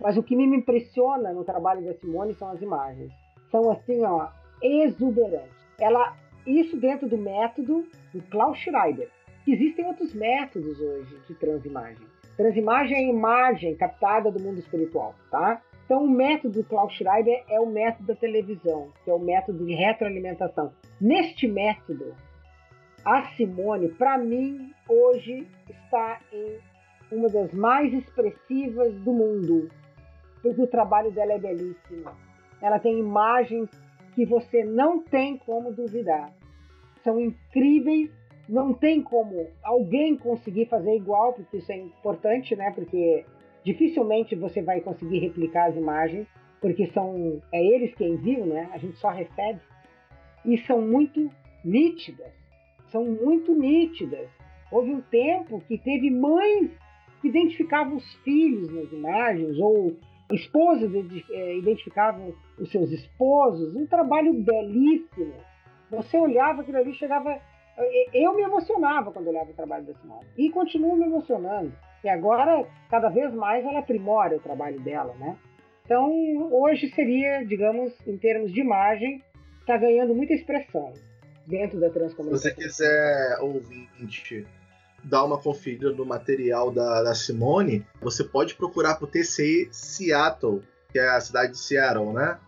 mas o que me impressiona no trabalho da Simone são as imagens. São assim, ó, exuberantes. Ela, isso dentro do método do Klaus Schreiber. Existem outros métodos hoje de transimagem. Transimagem é a imagem captada do mundo espiritual, tá? Então, o método do Klaus Schreiber é o método da televisão, que é o método de retroalimentação. Neste método, a Simone, para mim, hoje está em uma das mais expressivas do mundo, porque o trabalho dela é belíssimo. Ela tem imagens que você não tem como duvidar. São incríveis, não tem como alguém conseguir fazer igual, porque isso é importante, né? Porque dificilmente você vai conseguir replicar as imagens, porque são é eles quem viu, né? A gente só recebe. E são muito nítidas. São muito nítidas. Houve um tempo que teve mães que identificavam os filhos nas imagens, ou esposas é, identificavam os seus esposos. Um trabalho belíssimo. Você olhava aquilo ali, chegava. Eu me emocionava quando olhava o trabalho da Simone. E continuo me emocionando. E agora, cada vez mais, ela aprimora o trabalho dela, né? Então, hoje seria, digamos, em termos de imagem, está ganhando muita expressão dentro da transcomunicação. Se você quiser, ouvinte, dar uma conferida no material da, da Simone, você pode procurar por TCI Seattle, que é a cidade de Seattle, né?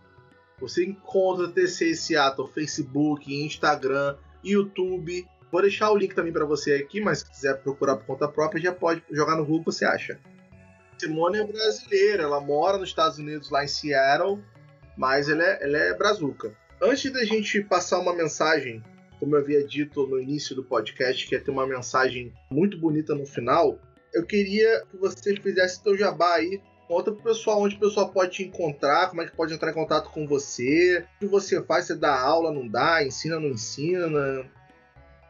Você encontra TCI Seattle, Facebook, Instagram, YouTube. Vou deixar o link também para você aqui, mas se quiser procurar por conta própria, já pode jogar no Google, você acha. Simone é brasileira, ela mora nos Estados Unidos, lá em Seattle, mas ela é, ela é brazuca. Antes da gente passar uma mensagem, como eu havia dito no início do podcast, que ia ter uma mensagem muito bonita no final, eu queria que você fizesse seu jabá aí Conta pro pessoal onde o pessoal pode te encontrar, como é que pode entrar em contato com você, o que você faz, você dá aula, não dá, ensina, não ensina.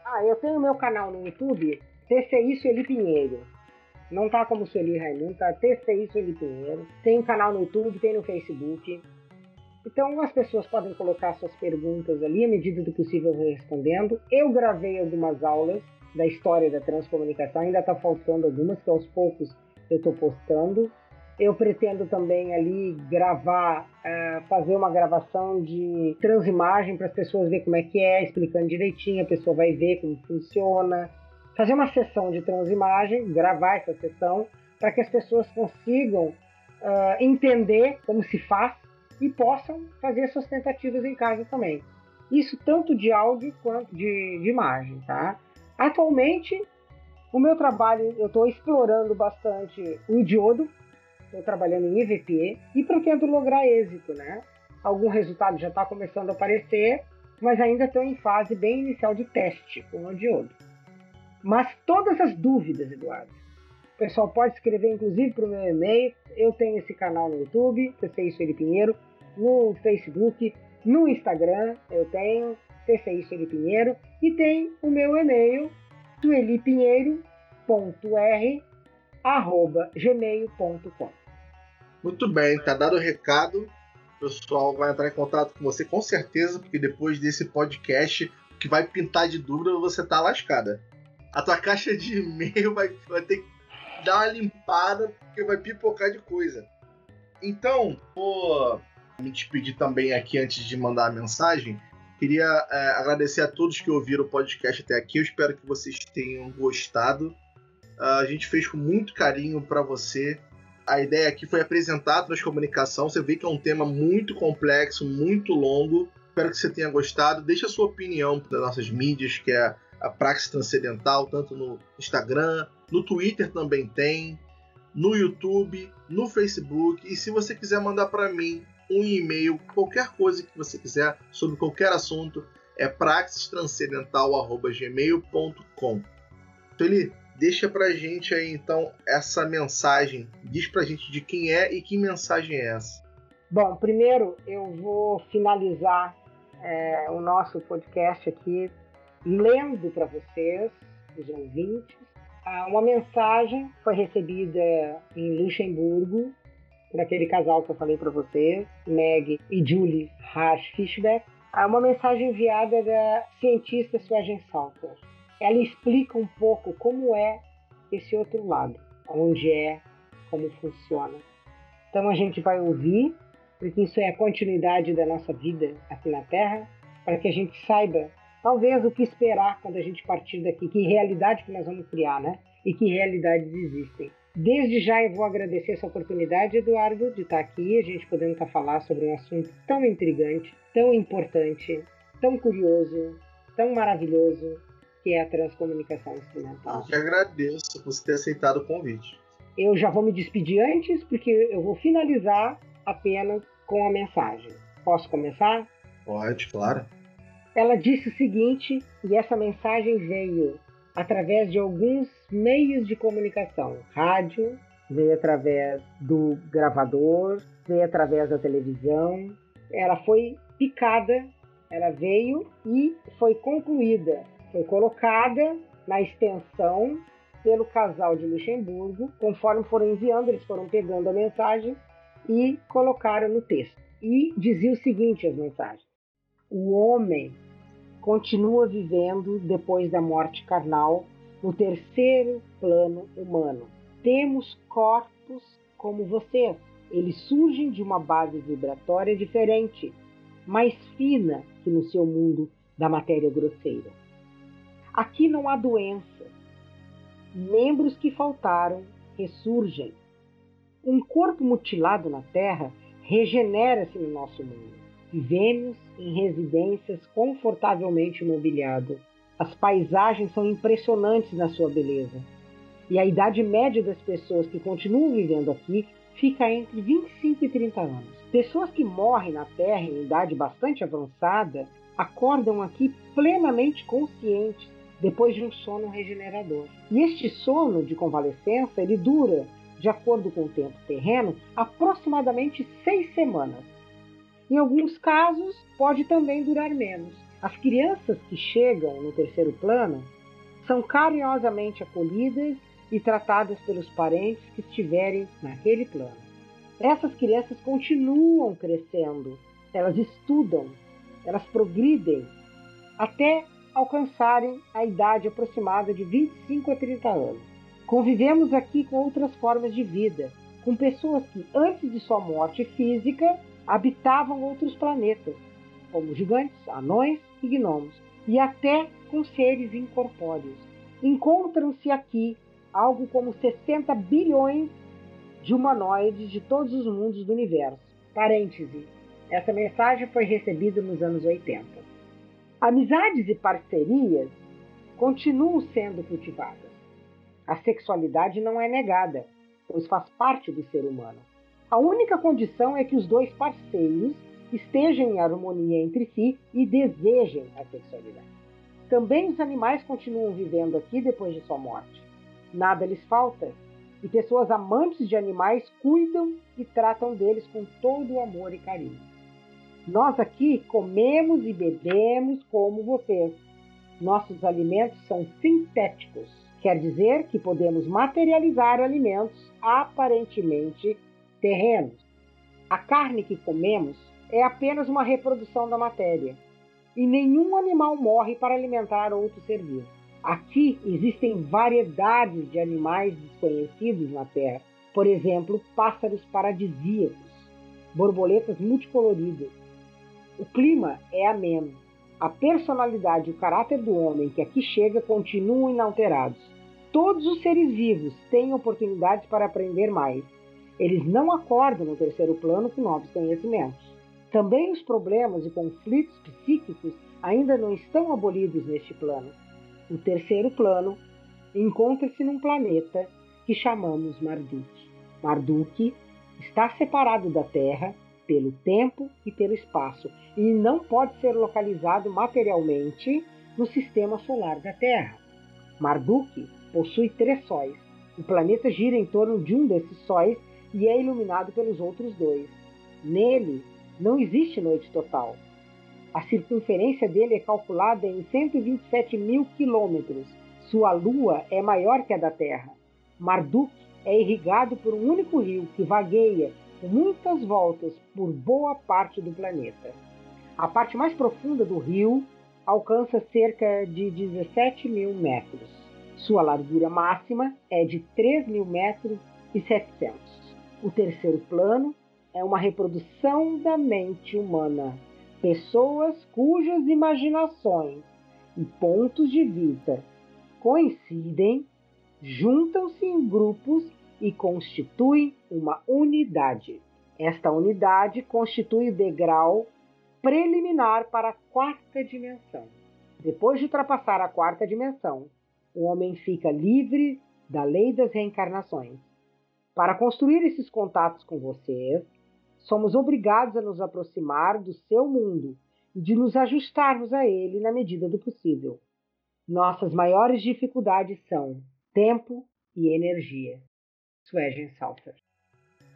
Ah, eu tenho meu canal no YouTube, TCI Sueli Pinheiro. Não tá como Sueli Raimundo, tá TCI Sueli Pinheiro. Tem canal no YouTube, tem no Facebook. Então as pessoas podem colocar suas perguntas ali, à medida do possível eu respondendo. Eu gravei algumas aulas da história da transcomunicação, ainda está faltando algumas que aos poucos eu estou postando. Eu pretendo também ali gravar, uh, fazer uma gravação de transimagem para as pessoas verem como é que é, explicando direitinho, a pessoa vai ver como funciona. Fazer uma sessão de transimagem, gravar essa sessão, para que as pessoas consigam uh, entender como se faz e possam fazer suas tentativas em casa também. Isso tanto de áudio quanto de, de imagem, tá? Atualmente, o meu trabalho, eu estou explorando bastante o idiodo, estou trabalhando em EVP e pretendo lograr êxito, né? Algum resultado já está começando a aparecer, mas ainda estou em fase bem inicial de teste com o diodo. Mas todas as dúvidas, Eduardo, o pessoal pode escrever inclusive para o meu e-mail. Eu tenho esse canal no YouTube, CCI Sueli Pinheiro, no Facebook, no Instagram eu tenho. TCI Sueli Pinheiro, e tem o meu e-mail, suelipinheiro.r@gmail.com. Muito bem, tá dado o recado. O pessoal vai entrar em contato com você com certeza, porque depois desse podcast, o que vai pintar de dúvida, você tá lascada. A tua caixa de e-mail vai, vai ter que dar uma limpada, porque vai pipocar de coisa. Então, vou me despedir também aqui antes de mandar a mensagem. Queria é, agradecer a todos que ouviram o podcast até aqui. Eu espero que vocês tenham gostado. A gente fez com muito carinho para você. A ideia aqui foi apresentar a transcomunicação. Você vê que é um tema muito complexo, muito longo. Espero que você tenha gostado. Deixe a sua opinião das nossas mídias, que é a Praxis Transcendental, tanto no Instagram, no Twitter também tem, no YouTube, no Facebook. E se você quiser mandar para mim um e-mail, qualquer coisa que você quiser, sobre qualquer assunto, é praxistranscendental.gmail.com. Felipe, deixa pra gente aí então essa mensagem. Diz pra gente de quem é e que mensagem é essa. Bom, primeiro eu vou finalizar é, o nosso podcast aqui lendo para vocês, os ouvintes, uma mensagem foi recebida em Luxemburgo por aquele casal que eu falei para você, Meg e Julie Hash Fishback. Uma mensagem enviada da cientista Suagen Salter. Ela explica um pouco como é esse outro lado, onde é, como funciona. Então a gente vai ouvir, porque isso é a continuidade da nossa vida aqui na Terra, para que a gente saiba talvez o que esperar quando a gente partir daqui, que realidade que nós vamos criar, né? E que realidades existem. Desde já eu vou agradecer essa oportunidade, Eduardo, de estar aqui, a gente podendo estar falar sobre um assunto tão intrigante, tão importante, tão curioso, tão maravilhoso, que é a transcomunicação instrumental. Eu que agradeço por você ter aceitado o convite. Eu já vou me despedir antes, porque eu vou finalizar apenas com a mensagem. Posso começar? Pode, claro. Ela disse o seguinte, e essa mensagem veio através de alguns meios de comunicação: rádio, veio através do gravador, veio através da televisão. Ela foi picada, ela veio e foi concluída, foi colocada na extensão pelo casal de Luxemburgo. Conforme foram enviando, eles foram pegando a mensagem e colocaram no texto. E dizia o seguinte as mensagens: O homem continua vivendo depois da morte carnal no terceiro plano humano. Temos corpos como vocês. Eles surgem de uma base vibratória diferente, mais fina que no seu mundo da matéria grosseira. Aqui não há doenças. Membros que faltaram ressurgem. Um corpo mutilado na Terra regenera-se no nosso mundo. Vivemos em residências confortavelmente mobiliadas. As paisagens são impressionantes na sua beleza. E a idade média das pessoas que continuam vivendo aqui fica entre 25 e 30 anos. Pessoas que morrem na Terra em idade bastante avançada acordam aqui plenamente conscientes depois de um sono regenerador. E este sono de convalescença ele dura, de acordo com o tempo terreno, aproximadamente seis semanas. Em alguns casos, pode também durar menos. As crianças que chegam no terceiro plano são carinhosamente acolhidas e tratadas pelos parentes que estiverem naquele plano. Essas crianças continuam crescendo, elas estudam, elas progridem até alcançarem a idade aproximada de 25 a 30 anos. Convivemos aqui com outras formas de vida, com pessoas que, antes de sua morte física, habitavam outros planetas, como gigantes, anões e gnomos, e até com seres incorpóreos. Encontram-se aqui algo como 60 bilhões de humanoides de todos os mundos do universo. Parêntese. Essa mensagem foi recebida nos anos 80. Amizades e parcerias continuam sendo cultivadas. A sexualidade não é negada, pois faz parte do ser humano. A única condição é que os dois parceiros estejam em harmonia entre si e desejem a sexualidade. Também os animais continuam vivendo aqui depois de sua morte. Nada lhes falta e pessoas amantes de animais cuidam e tratam deles com todo o amor e carinho. Nós aqui comemos e bebemos como vocês. Nossos alimentos são sintéticos. Quer dizer que podemos materializar alimentos aparentemente terrenos. A carne que comemos é apenas uma reprodução da matéria. E nenhum animal morre para alimentar outro ser vivo. Aqui existem variedades de animais desconhecidos na Terra. Por exemplo, pássaros paradisíacos, borboletas multicoloridas. O clima é ameno. A personalidade e o caráter do homem que aqui chega continuam inalterados. Todos os seres vivos têm oportunidades para aprender mais. Eles não acordam no terceiro plano com novos conhecimentos. Também os problemas e conflitos psíquicos ainda não estão abolidos neste plano. O terceiro plano encontra-se num planeta que chamamos Marduk. Marduk está separado da Terra pelo tempo e pelo espaço e não pode ser localizado materialmente no sistema solar da Terra. Marduk possui três sóis. O planeta gira em torno de um desses sóis e é iluminado pelos outros dois. Nele não existe noite total. A circunferência dele é calculada em 127 mil quilômetros. Sua lua é maior que a da Terra. Marduk é irrigado por um único rio que vagueia com muitas voltas por boa parte do planeta. A parte mais profunda do rio alcança cerca de 17 mil metros. Sua largura máxima é de 3 mil metros e 700. O terceiro plano é uma reprodução da mente humana pessoas cujas imaginações e pontos de vista coincidem, juntam-se em grupos e constituem uma unidade. Esta unidade constitui o degrau preliminar para a quarta dimensão. Depois de ultrapassar a quarta dimensão, o homem fica livre da lei das reencarnações. Para construir esses contatos com vocês, somos obrigados a nos aproximar do seu mundo e de nos ajustarmos a ele na medida do possível. Nossas maiores dificuldades são tempo e energia. Suegen Salter.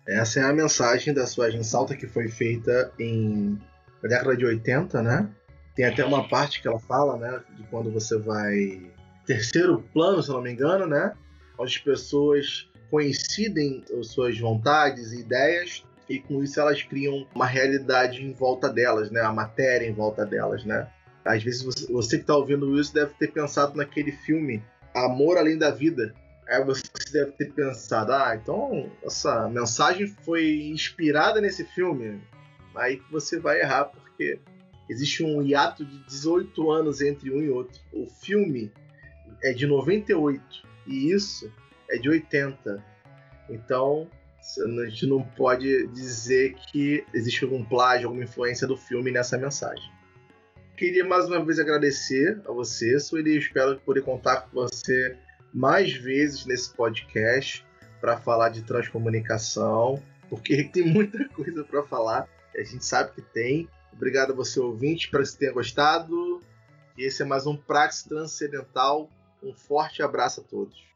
Essa é a mensagem da Suegen Salter que foi feita em na década de 80, né? Tem até uma parte que ela fala, né, de quando você vai terceiro plano, se não me engano, né? Onde as pessoas coincidem as suas vontades e ideias e com isso elas criam uma realidade em volta delas, né? A matéria em volta delas, né? Às vezes você, você que está ouvindo isso deve ter pensado naquele filme Amor Além da Vida. Aí você deve ter pensado, ah, então essa mensagem foi inspirada nesse filme. Aí você vai errar, porque existe um hiato de 18 anos entre um e outro. O filme é de 98 e isso é de 80. Então a gente não pode dizer que existe algum plágio, alguma influência do filme nessa mensagem. Queria mais uma vez agradecer a você, Sueli. Espero poder contar com você mais vezes nesse podcast para falar de transcomunicação, porque tem muita coisa para falar. A gente sabe que tem. Obrigado a você, ouvinte. Espero que tenha gostado. Esse é mais um Praxis Transcendental. Um forte abraço a todos.